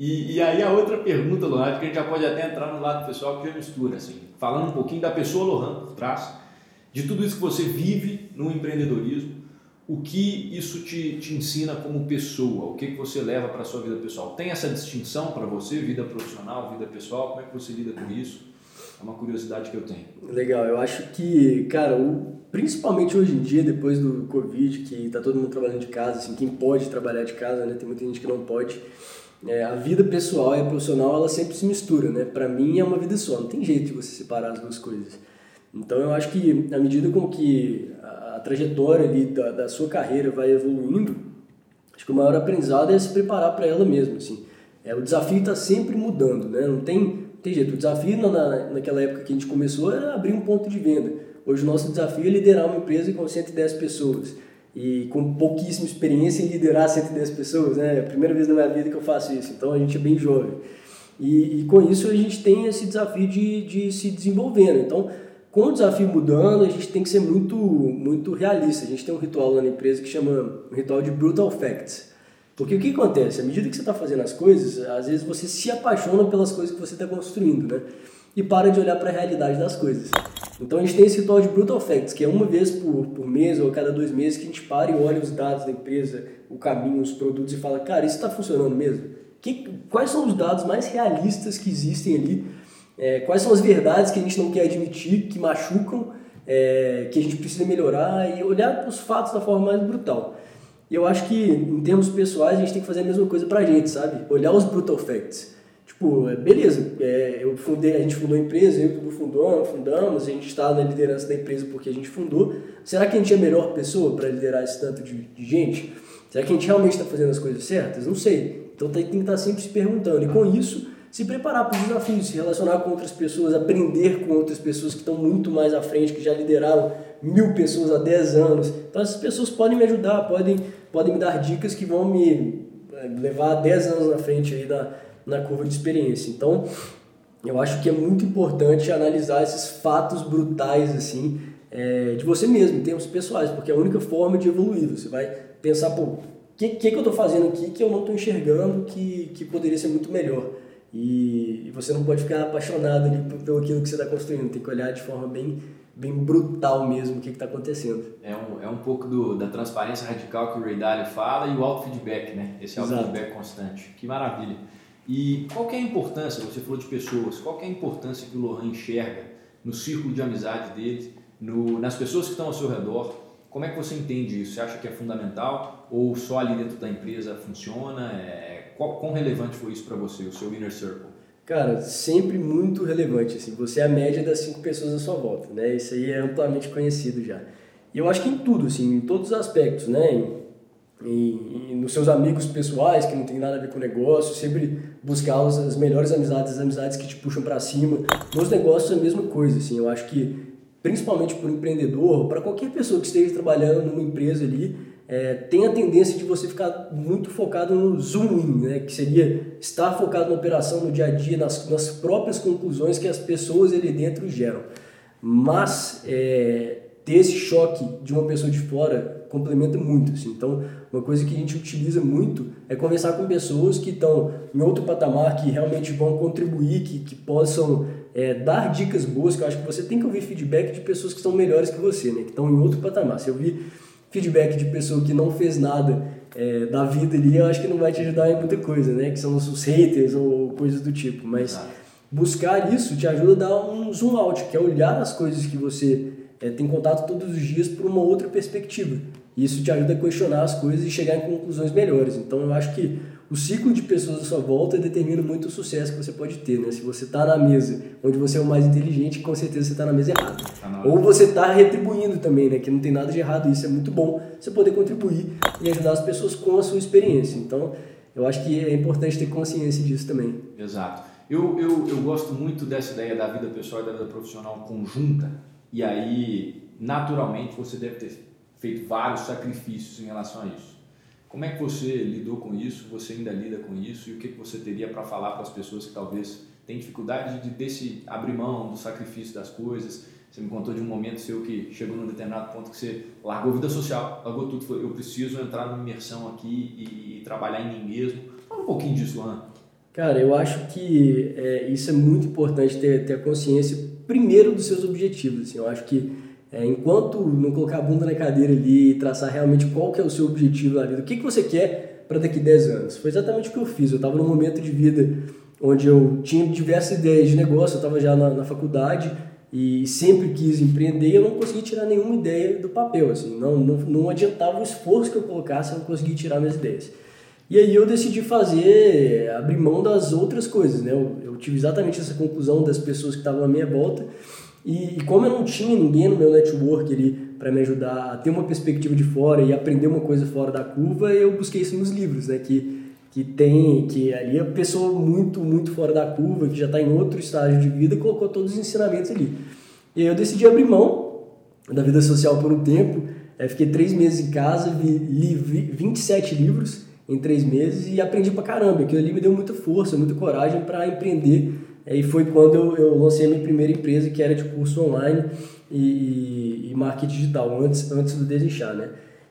E, e aí a outra pergunta, Lohan, que a gente já pode até entrar no lado pessoal que já mistura, assim, falando um pouquinho da pessoa Lohan por trás, de tudo isso que você vive no empreendedorismo, o que isso te, te ensina como pessoa, o que, que você leva para a sua vida pessoal. Tem essa distinção para você, vida profissional, vida pessoal? Como é que você lida com isso? É uma curiosidade que eu tenho. Legal, eu acho que, cara, principalmente hoje em dia, depois do Covid, que tá todo mundo trabalhando de casa, assim, quem pode trabalhar de casa, né? Tem muita gente que não pode. É, a vida pessoal e a profissional, ela sempre se mistura, né? Para mim é uma vida só, não tem jeito de você separar as duas coisas. Então eu acho que à medida com que a, trajetória ali da, da sua carreira vai evoluindo, acho que o maior aprendizado é se preparar para ela mesmo, assim. É, o desafio está sempre mudando, né? Não tem tem jeito. O desafio na, naquela época que a gente começou era abrir um ponto de venda. Hoje o nosso desafio é liderar uma empresa com 110 pessoas. E com pouquíssima experiência em liderar 110 pessoas, né? É a primeira vez na minha vida que eu faço isso, então a gente é bem jovem. E, e com isso a gente tem esse desafio de, de se desenvolvendo. Então, com o desafio mudando, a gente tem que ser muito, muito realista. A gente tem um ritual lá na empresa que chama um ritual de Brutal Facts. Porque o que acontece? À medida que você está fazendo as coisas, às vezes você se apaixona pelas coisas que você está construindo, né? E para de olhar para a realidade das coisas. Então a gente tem esse ritual de Brutal Facts, que é uma vez por, por mês ou a cada dois meses que a gente para e olha os dados da empresa, o caminho, os produtos e fala, cara, isso está funcionando mesmo? Que, quais são os dados mais realistas que existem ali? É, quais são as verdades que a gente não quer admitir, que machucam, é, que a gente precisa melhorar e olhar para os fatos da forma mais brutal. E eu acho que, em termos pessoais, a gente tem que fazer a mesma coisa pra gente, sabe? Olhar os brutal facts. Tipo, é, beleza, é, eu fundei, a gente fundou a empresa, eu e o fundou, fundamos, a gente está na liderança da empresa porque a gente fundou. Será que a gente é a melhor pessoa para liderar esse tanto de, de, gente? Será que a gente realmente está fazendo as coisas certas? Não sei. Então tem que estar sempre se perguntando. E com isso, se preparar para os desafios, se relacionar com outras pessoas, aprender com outras pessoas que estão muito mais à frente, que já lideraram mil pessoas há 10 anos. Então essas pessoas podem me ajudar, podem podem me dar dicas que vão me eh, levar 10 anos na frente aí na, na curva de experiência. Então, eu acho que é muito importante analisar esses fatos brutais assim é, de você mesmo, em termos pessoais, porque é a única forma de evoluir. Você vai pensar, pô, o que, que, que eu estou fazendo aqui que eu não estou enxergando que, que poderia ser muito melhor? E, você não pode ficar apaixonado ali pelo aquilo que você está construindo, tem que olhar de forma bem, bem brutal mesmo o que está acontecendo. É um, é um pouco do, da transparência radical que o Ray Dalio fala e o auto-feedback, né? Esse auto-feedback constante. Que maravilha. E qual é a importância, você falou de pessoas, qual é a importância que o Lohan enxerga no círculo de amizade dele, no, nas pessoas que estão ao seu redor? Como é que você entende isso? Você acha que é fundamental ou só ali dentro da empresa funciona? É, qual, quão relevante foi isso para você, o seu inner circle? Cara, sempre muito relevante. Assim, você é a média das cinco pessoas à sua volta, né? Isso aí é amplamente conhecido já. E eu acho que em tudo, assim, em todos os aspectos, né? Em, nos seus amigos pessoais, que não tem nada a ver com o negócio, sempre buscar as melhores amizades, as amizades que te puxam para cima. Nos negócios é a mesma coisa, assim. Eu acho que principalmente para o empreendedor, para qualquer pessoa que esteja trabalhando numa empresa ali, é, tem a tendência de você ficar muito focado no zoom in, né? que seria estar focado na operação, no dia a dia, nas, nas próprias conclusões que as pessoas ali dentro geram. Mas é, ter esse choque de uma pessoa de fora complementa muito. Assim. Então, uma coisa que a gente utiliza muito é conversar com pessoas que estão em outro patamar, que realmente vão contribuir, que, que possam é, dar dicas boas, que eu acho que você tem que ouvir feedback de pessoas que estão melhores que você, né? que estão em outro patamar. Se eu ouvir feedback de pessoa que não fez nada é, da vida ali, eu acho que não vai te ajudar em muita coisa, né? Que são os haters ou coisas do tipo. Mas buscar isso te ajuda a dar um zoom out, que é olhar as coisas que você é, tem contato todos os dias por uma outra perspectiva. Isso te ajuda a questionar as coisas e chegar em conclusões melhores. Então eu acho que o ciclo de pessoas à sua volta determina muito o sucesso que você pode ter, né? Se você está na mesa onde você é o mais inteligente, com certeza você está na mesa errada. Tá Ou você está retribuindo também, né? Que não tem nada de errado, isso é muito bom, você poder contribuir e ajudar as pessoas com a sua experiência. Então, eu acho que é importante ter consciência disso também. Exato. Eu, eu, eu gosto muito dessa ideia da vida pessoal e da vida profissional conjunta, e aí, naturalmente, você deve ter feito vários sacrifícios em relação a isso. Como é que você lidou com isso? Você ainda lida com isso? E o que, você teria para falar para as pessoas que talvez têm dificuldade de desse abrir mão do sacrifício das coisas? Você me contou de um momento seu que chegou num determinado ponto que você largou vida social, largou tudo, falou, eu preciso entrar numa imersão aqui e, e trabalhar em mim mesmo. Fala um pouquinho disso, Luan. Cara, eu acho que é, isso é muito importante ter, ter consciência primeiro dos seus objetivos. Assim, eu acho que é, enquanto não colocar a bunda na cadeira ali e traçar realmente qual que é o seu objetivo na vida, o que, que você quer para daqui 10 anos. Foi exatamente o que eu fiz. Eu estava num momento de vida onde eu tinha diversas ideias de negócio, eu estava já na, na, faculdade e sempre quis empreender e eu não consegui tirar nenhuma ideia do papel. Assim, não, não, não adiantava o esforço que eu colocasse, eu não conseguia tirar minhas ideias. E aí eu decidi fazer, abrir mão das outras coisas, né? Eu, eu tive exatamente essa conclusão das pessoas que estavam à minha volta e, e, como eu não tinha ninguém no meu network ali para me ajudar a ter uma perspectiva de fora e aprender uma coisa fora da curva, eu busquei isso nos livros, né? Que, que tem, que ali a pessoa muito, muito fora da curva, que já está em outro estágio de vida, colocou todos os ensinamentos ali. E aí eu decidi abrir mão da vida social por um tempo, é, fiquei três meses em casa, vi, li 27 livros em três meses e aprendi pra caramba. Aquilo ali me deu muita força, muita coragem para empreender e foi quando eu, eu lancei a minha primeira empresa, que era de curso online e, e marketing digital, antes, antes do Desinchar, né?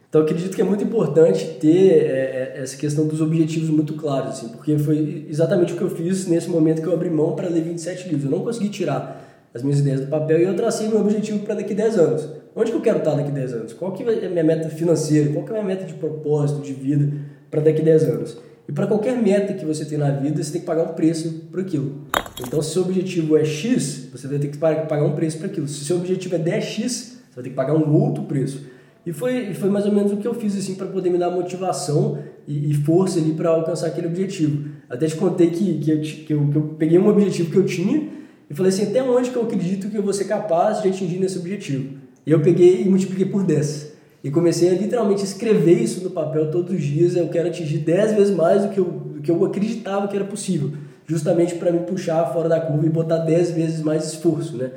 Então, acredito que é muito importante ter é, é, essa questão dos objetivos muito claros, assim, porque foi exatamente o que eu fiz nesse momento que eu abri mão para ler 27 livros. Eu não consegui tirar as minhas ideias do papel e eu tracei meu objetivo para daqui 10 anos. Onde que eu quero estar daqui 10 anos? Qual que é a minha meta financeira? Qual que é a minha meta de propósito, de vida para daqui 10 anos? E para qualquer meta que você tem na vida, você tem que pagar um preço por aquilo. Então, se seu objetivo é X, você vai ter que pagar um preço para aquilo. Se seu objetivo é 10X, você vai ter que pagar um outro preço. E foi, foi mais ou menos o que eu fiz assim para poder me dar motivação e, e força ali para alcançar aquele objetivo. Até te contei que, que, eu, que, eu, que eu peguei um objetivo que eu tinha e falei assim, até onde que eu acredito que eu vou ser capaz de atingir nesse objetivo? E eu peguei e multipliquei por 10. E comecei a literalmente escrever isso no papel todos os dias. Eu quero atingir 10 vezes mais do que eu, do que eu acreditava que era possível justamente para me puxar fora da curva e botar 10 vezes mais esforço, né?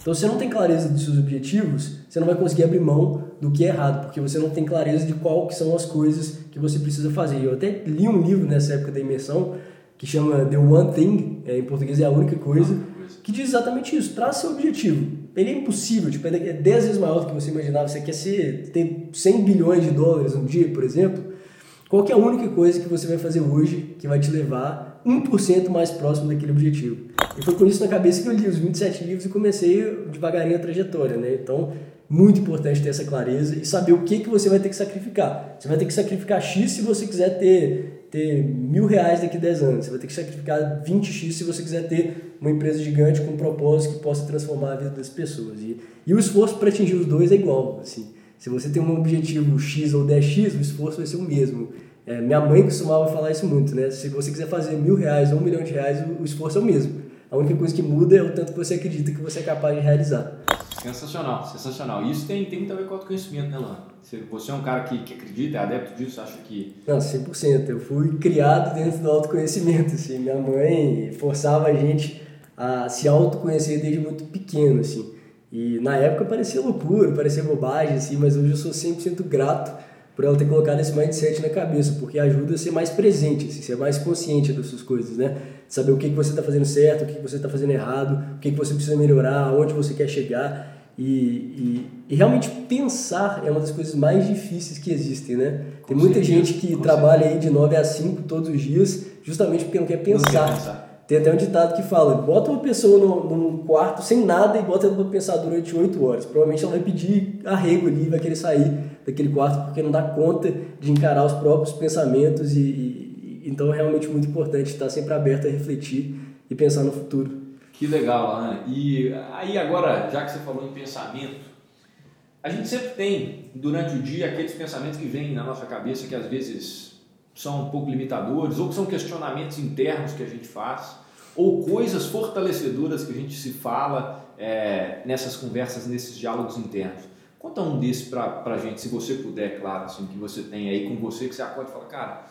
Então, se você não tem clareza dos seus objetivos, você não vai conseguir abrir mão do que é errado, porque você não tem clareza de qual que são as coisas que você precisa fazer. Eu até li um livro nessa época da imersão que chama The One Thing, é, em português é a única coisa, que diz exatamente isso. Traça seu objetivo. Ele é impossível, tipo, é 10 vezes maior do que você imaginava. Você quer ser, ter 100 bilhões de dólares um dia, por exemplo. Qual é a única coisa que você vai fazer hoje que vai te levar 1% mais próximo daquele objetivo. E foi com isso na cabeça que eu li os 27 livros e comecei devagarinho a trajetória, né? Então, muito importante ter essa clareza e saber o que, que você vai ter que sacrificar. Você vai ter que sacrificar X se você quiser ter, ter mil reais daqui a 10 anos. Você vai ter que sacrificar 20X se você quiser ter uma empresa gigante com um propósito que possa transformar a vida das pessoas. E, e o esforço para atingir os dois é igual. Assim. Se você tem um objetivo X ou 10X, o esforço vai ser o mesmo. É, minha mãe costumava falar isso muito, né? Se você quiser fazer mil reais ou um milhão de reais, o, o esforço é o mesmo. A única coisa que muda é o tanto que você acredita que você é capaz de realizar. Sensacional, sensacional. Isso tem, tem muito a ver com o autoconhecimento, né, Luan? Você é um cara que, que acredita, é adepto disso, acha que... Não, 100%. Eu fui criado dentro do autoconhecimento, assim. Minha mãe forçava a gente a se autoconhecer desde muito pequeno, assim. E na época parecia loucura, parecia bobagem, assim, mas hoje eu sou 100% grato por ela ter colocado esse mindset na cabeça, porque ajuda a ser mais presente, assim, ser mais consciente das suas coisas, né? Saber o que, que você está fazendo certo, o que, que você está fazendo errado, o que, que você precisa melhorar, onde você quer chegar. E, e, e, realmente pensar é uma das coisas mais difíceis que existem, né? Com Tem muita certeza, gente que trabalha certeza. aí de 9 a 5 todos os dias, justamente porque não quer pensar. Não quer pensar. Tem até um ditado que fala: bota uma pessoa no, num quarto sem nada e bota ela para pensar durante 8 horas. Provavelmente ela vai pedir arrego ali, vai querer sair daquele quarto porque não dá conta de encarar os próprios pensamentos. E, e então é realmente muito importante estar sempre aberto a refletir e pensar no futuro. Que legal, Ana. E aí agora, já que você falou em pensamento, a gente sempre tem durante o dia aqueles pensamentos que vêm na nossa cabeça que às vezes são um pouco limitadores ou que são questionamentos internos que a gente faz ou coisas fortalecedoras que a gente se fala é, nessas conversas, nesses diálogos internos. Conta um desses para a gente, se você puder, claro, assim, que você tem aí com você, que você acorda e fala, cara...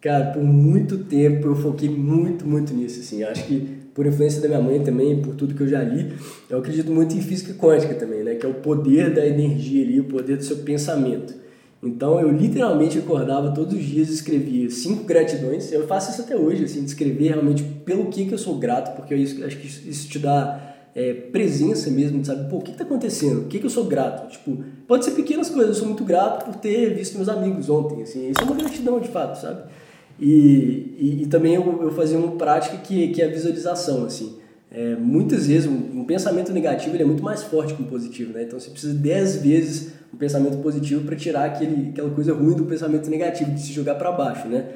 Cara, por muito tempo eu foquei muito, muito nisso, assim. Acho que por influência da minha mãe também, por tudo que eu já li, eu acredito muito em física quântica também, né? Que é o poder da energia ali, o poder do seu pensamento. Então eu literalmente acordava todos os dias e escrevia cinco gratidões. Eu faço isso até hoje, assim, de escrever realmente pelo que, que eu sou grato, porque eu acho que isso te dá é, presença mesmo, sabe? Pô, o que está acontecendo? O que, que eu sou grato? Tipo, pode ser pequenas coisas, eu sou muito grato por ter visto meus amigos ontem, assim, isso é uma gratidão de fato, sabe? E, e, e, também eu, eu fazia uma prática que, que é a visualização, assim. É, muitas vezes um, um, pensamento negativo ele é muito mais forte que um positivo, né? Então você precisa dez vezes um pensamento positivo para tirar aquele, aquela coisa ruim do pensamento negativo, de se jogar para baixo, né?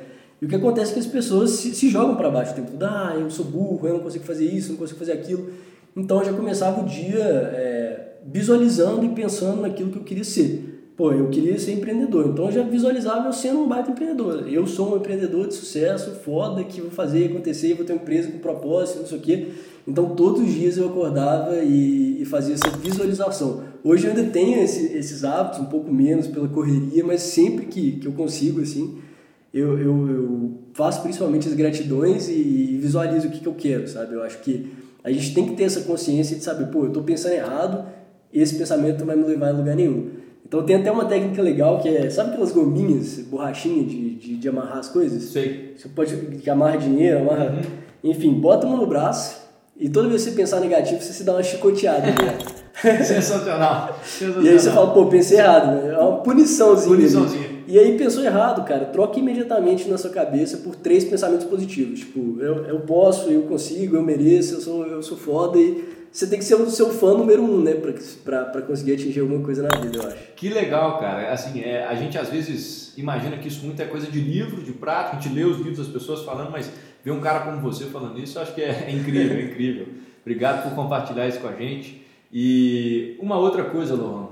E o que acontece é que as pessoas se, se jogam para baixo o tempo todo. Ah, eu sou burro, eu não consigo fazer isso, não consigo fazer aquilo. Então eu já começava o dia é, visualizando e pensando naquilo que eu queria ser pô, eu queria ser empreendedor. Então eu já visualizava eu sendo um baita empreendedor. Eu sou um empreendedor de sucesso, foda, que vou fazer acontecer, vou ter uma empresa com propósito, não sei o quê. Então todos os dias eu acordava e, e fazia essa visualização. Hoje eu ainda tenho esse, esses hábitos, um pouco menos pela correria, mas sempre que, que eu consigo, assim, eu, eu, eu faço principalmente as gratidões e visualizo o que, que eu quero, sabe? Eu acho que a gente tem que ter essa consciência de saber, pô, eu estou pensando errado, esse pensamento não vai me levar a lugar nenhum. Então tem até uma técnica legal que é, sabe aquelas gominhas, borrachinha de, de, de amarrar as coisas? Sei. Você pode que amarra dinheiro, amarra. Uhum. Enfim, bota uma no braço e toda vez que você pensar negativo, você se dá uma chicoteada. Né? Sensacional. [LAUGHS] Sensacional. E aí você fala, pô, pensei errado, né? É uma puniçãozinha. Puniçãozinha. E aí pensou errado, cara. Troca imediatamente na sua cabeça por três pensamentos positivos. Tipo, eu, eu posso, eu consigo, eu mereço, eu sou, eu sou foda e você tem que ser o seu fã número um, né? Para conseguir atingir alguma coisa na vida, eu acho. Que legal, cara. Assim, é, a gente às vezes imagina que isso muito é coisa de livro, de prática, a gente lê os livros das pessoas falando, mas ver um cara como você falando isso, eu acho que é, é incrível, é incrível. Obrigado por compartilhar isso com a gente. E uma outra coisa, Lohan,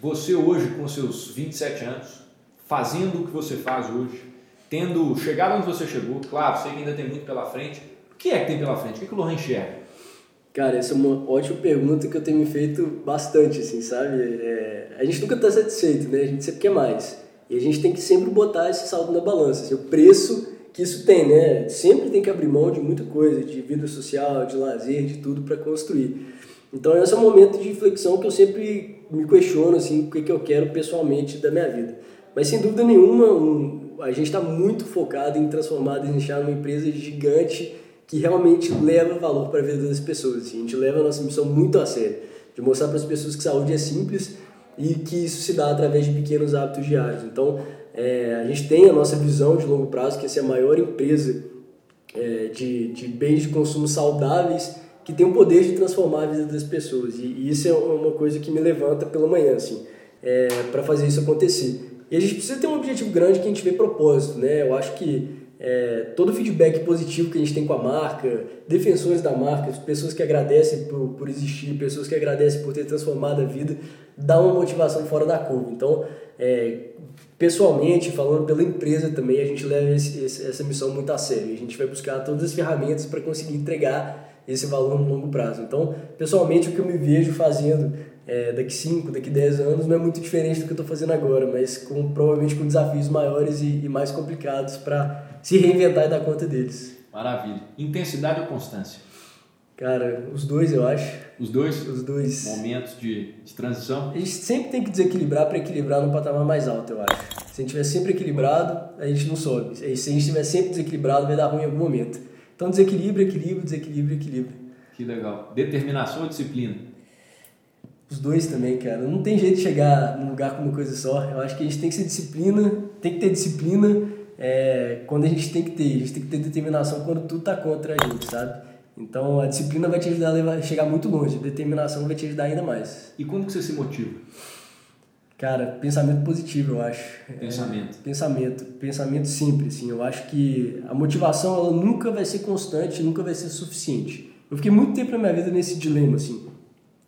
você hoje com seus 27 anos, fazendo o que você faz hoje, tendo chegado onde você chegou, claro, sei que ainda tem muito pela frente, o que é que tem pela frente? O que, é que o Lohan enxerga? Cara, essa é uma ótima pergunta que eu tenho me feito bastante, assim, sabe? É, a gente nunca está satisfeito, né? A gente sempre quer mais. E a gente tem que sempre botar esse saldo na balança, assim, o preço que isso tem, né? Sempre tem que abrir mão de muita coisa, de vida social, de lazer, de tudo para construir. Então esse é um momento de reflexão que eu sempre me questiono, assim, o que, que eu quero pessoalmente da minha vida. Mas sem dúvida nenhuma, um, a gente está muito focado em transformar a Desenchar numa empresa gigante que realmente leva valor para a vida das pessoas. Assim. A gente leva a nossa missão muito a sério, de mostrar para as pessoas que saúde é simples e que isso se dá através de pequenos hábitos diários. Então, é, a gente tem a nossa visão de longo prazo, que é ser a maior empresa é, de, de bens de consumo saudáveis que tem o poder de transformar a vida das pessoas. E, e isso é uma coisa que me levanta pela manhã, assim, é, para fazer isso acontecer. E a gente precisa ter um objetivo grande que a gente vê propósito, né? Eu acho que é, todo o feedback positivo que a gente tem com a marca, defensores da marca, pessoas que agradecem por, por existir, pessoas que agradecem por ter transformado a vida, dá uma motivação fora da curva. Então, é, pessoalmente, falando pela empresa também, a gente leva esse, essa missão muito a sério. A gente vai buscar todas as ferramentas para conseguir entregar esse valor no longo prazo. Então, pessoalmente, o que eu me vejo fazendo é, daqui 5, daqui 10 anos não é muito diferente do que eu estou fazendo agora, mas com, provavelmente com desafios maiores e, e mais complicados para se reinventar e dar conta deles. Maravilha. Intensidade ou constância? Cara, os dois eu acho. Os dois? Os dois. Momentos de, de transição? A gente sempre tem que desequilibrar para equilibrar no patamar mais alto, eu acho. Se a gente estiver sempre equilibrado, a gente não sobe. Se a gente estiver sempre desequilibrado, vai dar ruim em algum momento. Então desequilíbrio, equilíbrio, desequilíbrio, equilíbrio. Que legal. Determinação ou disciplina? Os dois também, cara. Não tem jeito de chegar num lugar com uma coisa só. Eu acho que a gente tem que ser disciplina, tem que ter disciplina é, quando a gente tem que ter. A gente tem que ter determinação quando tudo tá contra a gente, sabe? Então a disciplina vai te ajudar a levar, chegar muito longe, a determinação vai te ajudar ainda mais. E como que você se motiva? Cara, pensamento positivo, eu acho. Pensamento. É, pensamento. Pensamento simples, assim. Eu acho que a motivação, ela nunca vai ser constante, nunca vai ser suficiente. Eu fiquei muito tempo na minha vida nesse dilema, assim.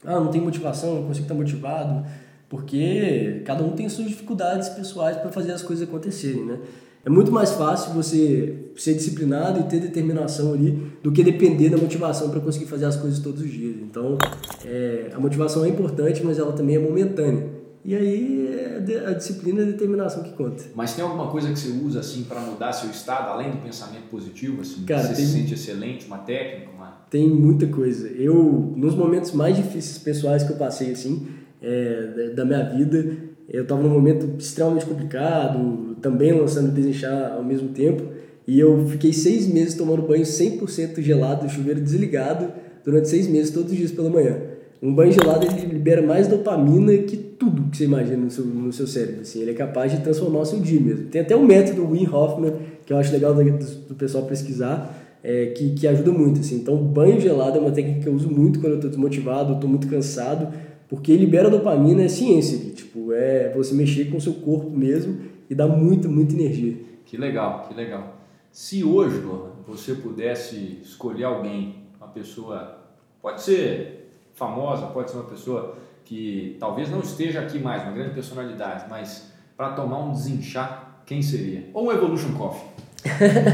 Ah, não tem motivação, não consigo estar motivado. Porque cada um tem suas dificuldades pessoais para fazer as coisas acontecerem, né? É muito mais fácil você ser disciplinado e ter determinação ali do que depender da motivação para conseguir fazer as coisas todos os dias. Então, é, a motivação é importante, mas ela também é momentânea. E aí é a disciplina e a determinação que conta. Mas tem alguma coisa que você usa assim para mudar seu estado, além do pensamento positivo? Assim, Cara, você tem, se sente excelente, uma técnica? Uma... Tem muita coisa. Eu, nos momentos mais difíceis pessoais que eu passei assim, é, da minha vida, eu estava num momento extremamente complicado, também lançando Desinchar ao mesmo tempo, e eu fiquei seis meses tomando banho 100% gelado, chuveiro desligado, durante seis meses, todos os dias pela manhã. Um banho gelado ele libera mais dopamina que tudo que você imagina no seu, no seu cérebro. Assim. Ele é capaz de transformar o seu dia mesmo. Tem até um método Wim Hoffman, que eu acho legal do, do pessoal pesquisar, é, que, que ajuda muito. Assim. Então, banho gelado é uma técnica que eu uso muito quando eu estou desmotivado, estou muito cansado, porque libera dopamina, é ciência. Tipo, é você mexer com o seu corpo mesmo e dá muita, muita energia. Que legal, que legal. Se hoje, Lohan, você pudesse escolher alguém, uma pessoa, pode ser famosa, pode ser uma pessoa que talvez não esteja aqui mais, uma grande personalidade, mas para tomar um desinchar, quem seria? Ou um Evolution Coffee?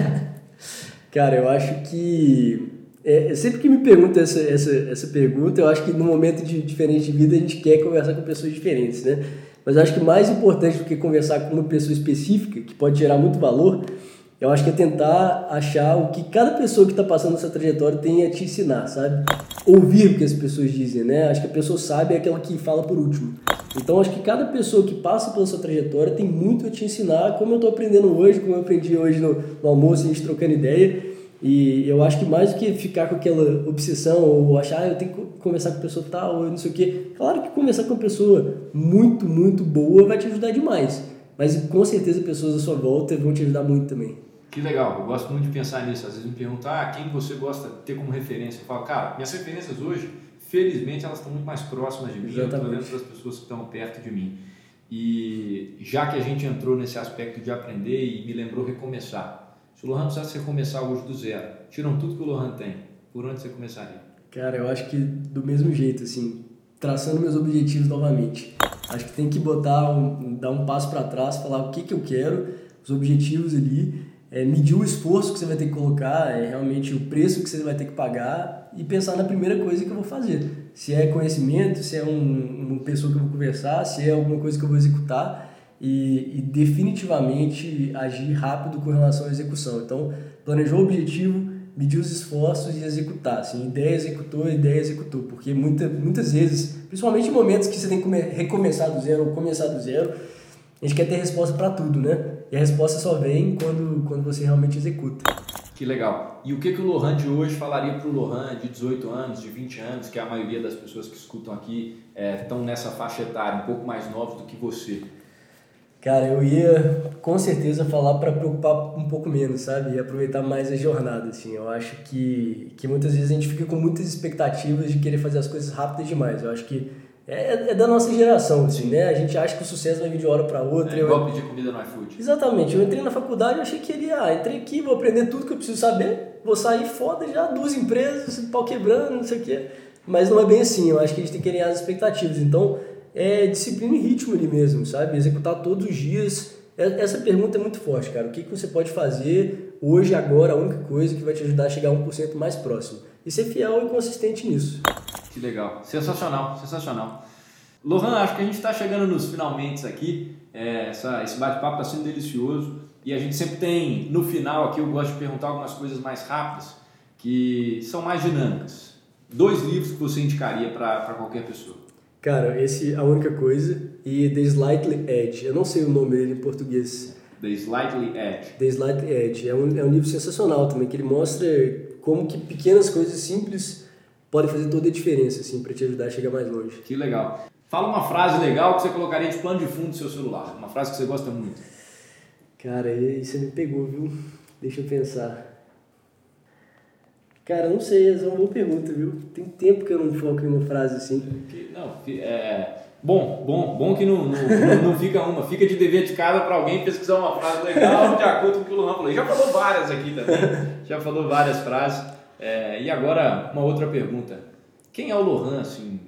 [LAUGHS] Cara, eu acho que é, sempre que me perguntam essa, essa, essa pergunta, eu acho que no momento de diferente de vida a gente quer conversar com pessoas diferentes, né? Mas eu acho que mais importante do que conversar com uma pessoa específica, que pode gerar muito valor, eu acho que é tentar achar o que cada pessoa que está passando essa trajetória tem a te ensinar, sabe? Ouvir o que as pessoas dizem, né? Acho que a pessoa sabe é aquela que fala por último. Então acho que cada pessoa que passa pela sua trajetória tem muito a te ensinar, como eu estou aprendendo hoje, como eu aprendi hoje no, no almoço, a gente trocando ideia. E eu acho que mais do que ficar com aquela obsessão ou achar, ah, eu tenho que conversar com a pessoa tal, ou não sei o quê. Claro que conversar com uma pessoa muito, muito boa vai te ajudar demais. Mas com certeza pessoas à sua volta vão te ajudar muito também. Que legal, eu gosto muito de pensar nisso. Às vezes me perguntam, ah, quem você gosta de ter como referência? Eu falo, cara, minhas referências hoje, felizmente, elas estão muito mais próximas de mim, eu estou olhando para as pessoas que estão perto de mim. E já que a gente entrou nesse aspecto de aprender e me lembrou recomeçar, se o Lohan precisasse recomeçar hoje do zero, tiram tudo que o Lohan tem, por onde você começaria? Cara, eu acho que do mesmo jeito, assim, traçando meus objetivos novamente. Acho que tem que botar, um, dar um passo para trás, falar o que, que eu quero, os objetivos ali, é, medir o esforço que você vai ter que colocar, é realmente o preço que você vai ter que pagar e pensar na primeira coisa que eu vou fazer. Se é conhecimento, se é um, uma pessoa que eu vou conversar, se é alguma coisa que eu vou executar e, e definitivamente agir rápido com relação à execução. Então, planejou o objetivo, medir os esforços e executar. Assim, ideia executou, ideia executou. Porque muita, muitas vezes, principalmente em momentos que você tem que recomeçar do zero ou começar do zero, a gente quer ter resposta para tudo, né? E a resposta só vem quando, quando você realmente executa. Que legal. E o que, que o Lohan de hoje falaria para o Lohan de 18 anos, de 20 anos, que a maioria das pessoas que escutam aqui estão é, nessa faixa etária, um pouco mais novos do que você? Cara, eu ia com certeza falar para preocupar um pouco menos, sabe? E aproveitar mais a jornada, assim. Eu acho que, que muitas vezes a gente fica com muitas expectativas de querer fazer as coisas rápidas demais. Eu acho que é, é da nossa geração, assim, né? A gente acha que o sucesso vai vir de hora para outra. É igual eu... pedir comida no iFood. Exatamente. Eu entrei na faculdade e achei que ele, ah, entrei aqui, vou aprender tudo que eu preciso saber, vou sair foda já, duas empresas, pau quebrando, não sei o quê. Mas não é bem assim. Eu acho que a gente tem que criar as expectativas. Então, é disciplina e ritmo ali mesmo, sabe? Executar todos os dias. É, essa pergunta é muito forte, cara. O que, que você pode fazer hoje, agora, a única coisa que vai te ajudar a chegar a 1% mais próximo? E ser fiel e consistente nisso. Que legal. Sensacional, sensacional. Lohan, acho que a gente está chegando nos finalmente aqui. É, essa, esse bate-papo está sendo delicioso. E a gente sempre tem, no final aqui, eu gosto de perguntar algumas coisas mais rápidas, que são mais dinâmicas. Dois livros que você indicaria para qualquer pessoa. Cara, esse é a única coisa. E The Slightly Edge. Eu não sei o nome dele em português. The Slightly Edge. The Slightly Edge. É um, é um livro sensacional também, que ele mostra como que pequenas coisas simples podem fazer toda a diferença, assim, para te ajudar a chegar mais longe. Que legal. Fala uma frase legal que você colocaria de plano de fundo do seu celular. Uma frase que você gosta muito. Cara, isso me pegou, viu? Deixa eu pensar. Cara, não sei, essa é uma boa pergunta, viu? Tem tempo que eu não foco em uma frase assim. Não, é. Bom, bom, bom que não, não, não fica uma, fica de dever de casa para alguém pesquisar uma frase legal de acordo com o que o Luan falou. Já falou várias aqui também, já falou várias frases. É, e agora, uma outra pergunta. Quem é o Lohan, assim?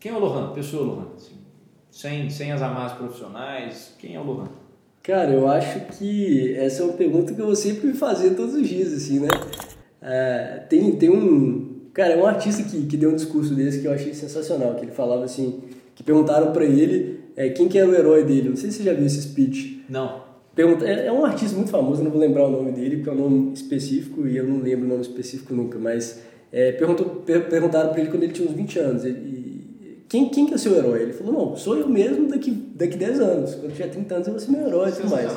Quem é o Lohan? Pessoa Lohan, assim? Sem, sem as amarras profissionais, quem é o Lohan? Cara, eu acho que essa é uma pergunta que eu vou sempre fazer todos os dias, assim, né? É, tem, tem um. Cara, é um artista que, que deu um discurso desse que eu achei sensacional, que ele falava assim, que perguntaram para ele é, quem que era o herói dele. Não sei se você já viu esse speech. Não. Pergunta, é, é um artista muito famoso, não vou lembrar o nome dele, porque é um nome específico e eu não lembro o nome específico nunca, mas é, perguntou, per, perguntaram para ele quando ele tinha uns 20 anos. Ele, quem, quem que é seu herói? Ele falou, não, sou eu mesmo daqui, daqui 10 anos. Quando eu tiver 30 anos eu vou ser meu herói e tudo mais.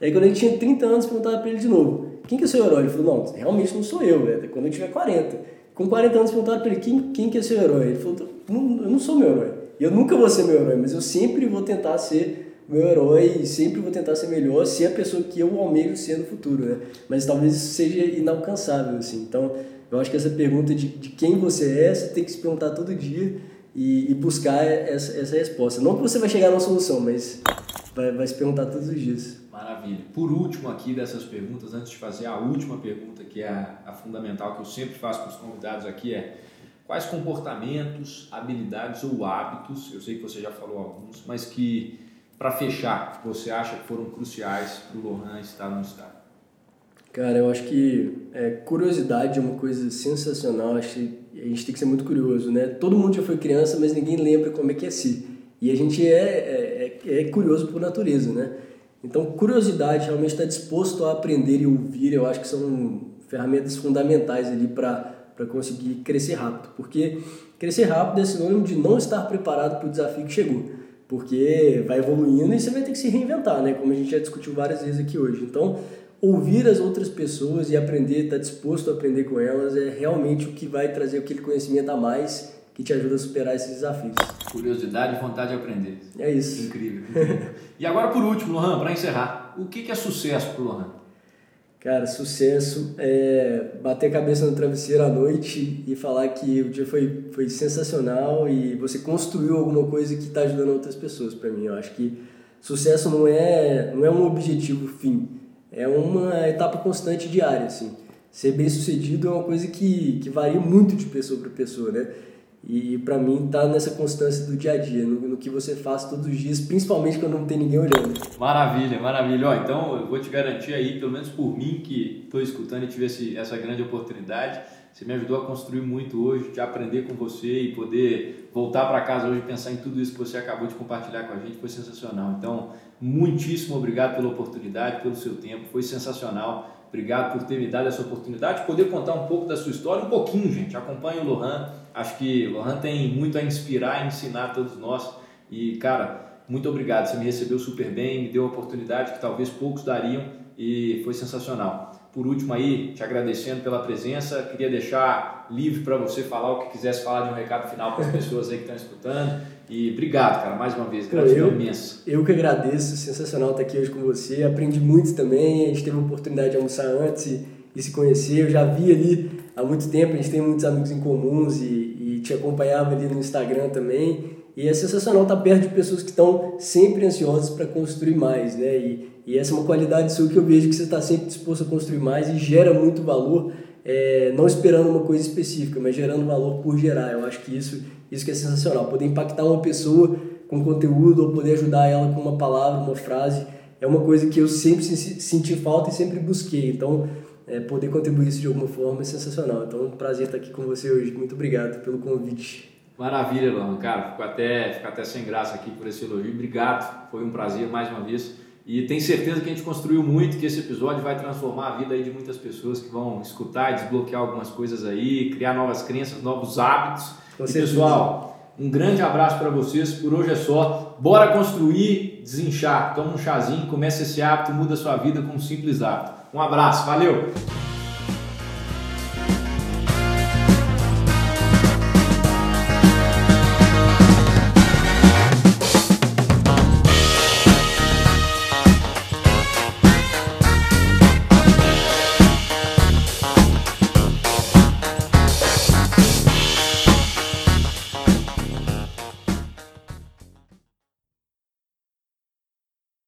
E aí quando ele tinha 30 anos, perguntaram para ele de novo quem que é seu herói? Ele falou, não, realmente não sou eu, velho, quando eu tiver 40. Com 40 anos perguntaram para ele, quem, quem que é seu herói? Ele falou, não, eu não sou meu herói. Eu nunca vou ser meu herói, mas eu sempre vou tentar ser meu herói e sempre vou tentar ser melhor, ser a pessoa que eu almejo ser no futuro, né? Mas talvez isso seja inalcançável, assim. Então, eu acho que essa pergunta de, de quem você é, você tem que se perguntar todo dia e, e buscar essa, essa resposta. Não que você vai chegar na solução, mas vai, vai se perguntar todos os dias. Maravilha. Por último aqui dessas perguntas, antes de fazer a última pergunta, que é a, a fundamental que eu sempre faço para os convidados aqui, é quais comportamentos, habilidades ou hábitos, eu sei que você já falou alguns, mas que, para fechar, você acha que foram cruciais para o Lohan estar no estado? Cara, eu acho que é, curiosidade é uma coisa sensacional. Acho que a gente tem que ser muito curioso, né? Todo mundo já foi criança, mas ninguém lembra como é que é ser. E a gente é, é, é curioso por natureza, né? Então, curiosidade, realmente estar disposto a aprender e ouvir, eu acho que são ferramentas fundamentais ali para conseguir crescer rápido. Porque crescer rápido é sinônimo de não estar preparado para o desafio que chegou. Porque vai evoluindo e você vai ter que se reinventar, né? Como a gente já discutiu várias vezes aqui hoje. Então, ouvir as outras pessoas e aprender, estar disposto a aprender com elas é realmente o que vai trazer aquele conhecimento a mais que te ajuda a superar esses desafios. Curiosidade e vontade de aprender. É isso. Incrível. incrível. [LAUGHS] e agora, por último, Lohan, para encerrar, o que é sucesso para o Lohan? Cara, sucesso é bater a cabeça no travesseiro à noite e falar que o dia foi, foi sensacional e você construiu alguma coisa que está ajudando outras pessoas para mim. Eu acho que sucesso não é, não é um objetivo fim, é uma etapa constante diária, assim. Ser bem sucedido é uma coisa que, que varia muito de pessoa para pessoa, né? E para mim tá nessa constância do dia a dia, no, no, que você faz todos os dias, principalmente quando não tem ninguém olhando. Maravilha, maravilha. Ó, então eu vou te garantir aí, pelo menos por mim que estou escutando e tive esse, essa grande oportunidade, você me ajudou a construir muito hoje, de aprender com você e poder voltar para casa hoje e pensar em tudo isso que você acabou de compartilhar com a gente, foi sensacional. Então, muitíssimo obrigado pela oportunidade, pelo seu tempo, foi sensacional. Obrigado por ter me dado essa oportunidade de poder contar um pouco da sua história, um pouquinho, gente. Acompanhe o Lohan. Acho que Lohan tem muito a inspirar e ensinar a todos nós. E, cara, muito obrigado. Você me recebeu super bem, me deu uma oportunidade que talvez poucos dariam e foi sensacional. Por último aí, te agradecendo pela presença, queria deixar livre para você falar o que quisesse falar de um recado final para as [LAUGHS] pessoas aí que estão escutando E obrigado, cara, mais uma vez, gratidão eu, imensa. Eu que agradeço, sensacional estar aqui hoje com você. Aprendi muito também, a gente teve a oportunidade de almoçar antes e, e se conhecer. Eu já vi ali há muito tempo, a gente tem muitos amigos em comuns e, e te acompanhava ali no Instagram também. E é sensacional estar perto de pessoas que estão sempre ansiosas para construir mais, né? E, e essa é uma qualidade sua que eu vejo que você está sempre disposto a construir mais e gera muito valor, é, não esperando uma coisa específica, mas gerando valor por gerar. Eu acho que isso, isso que é sensacional. Poder impactar uma pessoa com conteúdo ou poder ajudar ela com uma palavra, uma frase, é uma coisa que eu sempre senti falta e sempre busquei. Então, é, poder contribuir isso de alguma forma é sensacional. Então, é um prazer estar aqui com você hoje. Muito obrigado pelo convite. Maravilha, Luan. Cara, fico até, fico até sem graça aqui por esse elogio. Obrigado. Foi um prazer mais uma vez. E tenho certeza que a gente construiu muito, que esse episódio vai transformar a vida aí de muitas pessoas que vão escutar e desbloquear algumas coisas aí, criar novas crenças, novos hábitos. Com e pessoal, um grande abraço para vocês. Por hoje é só. Bora construir, desinchar. Toma um chazinho, comece esse hábito, muda a sua vida com um simples hábito. Um abraço, valeu!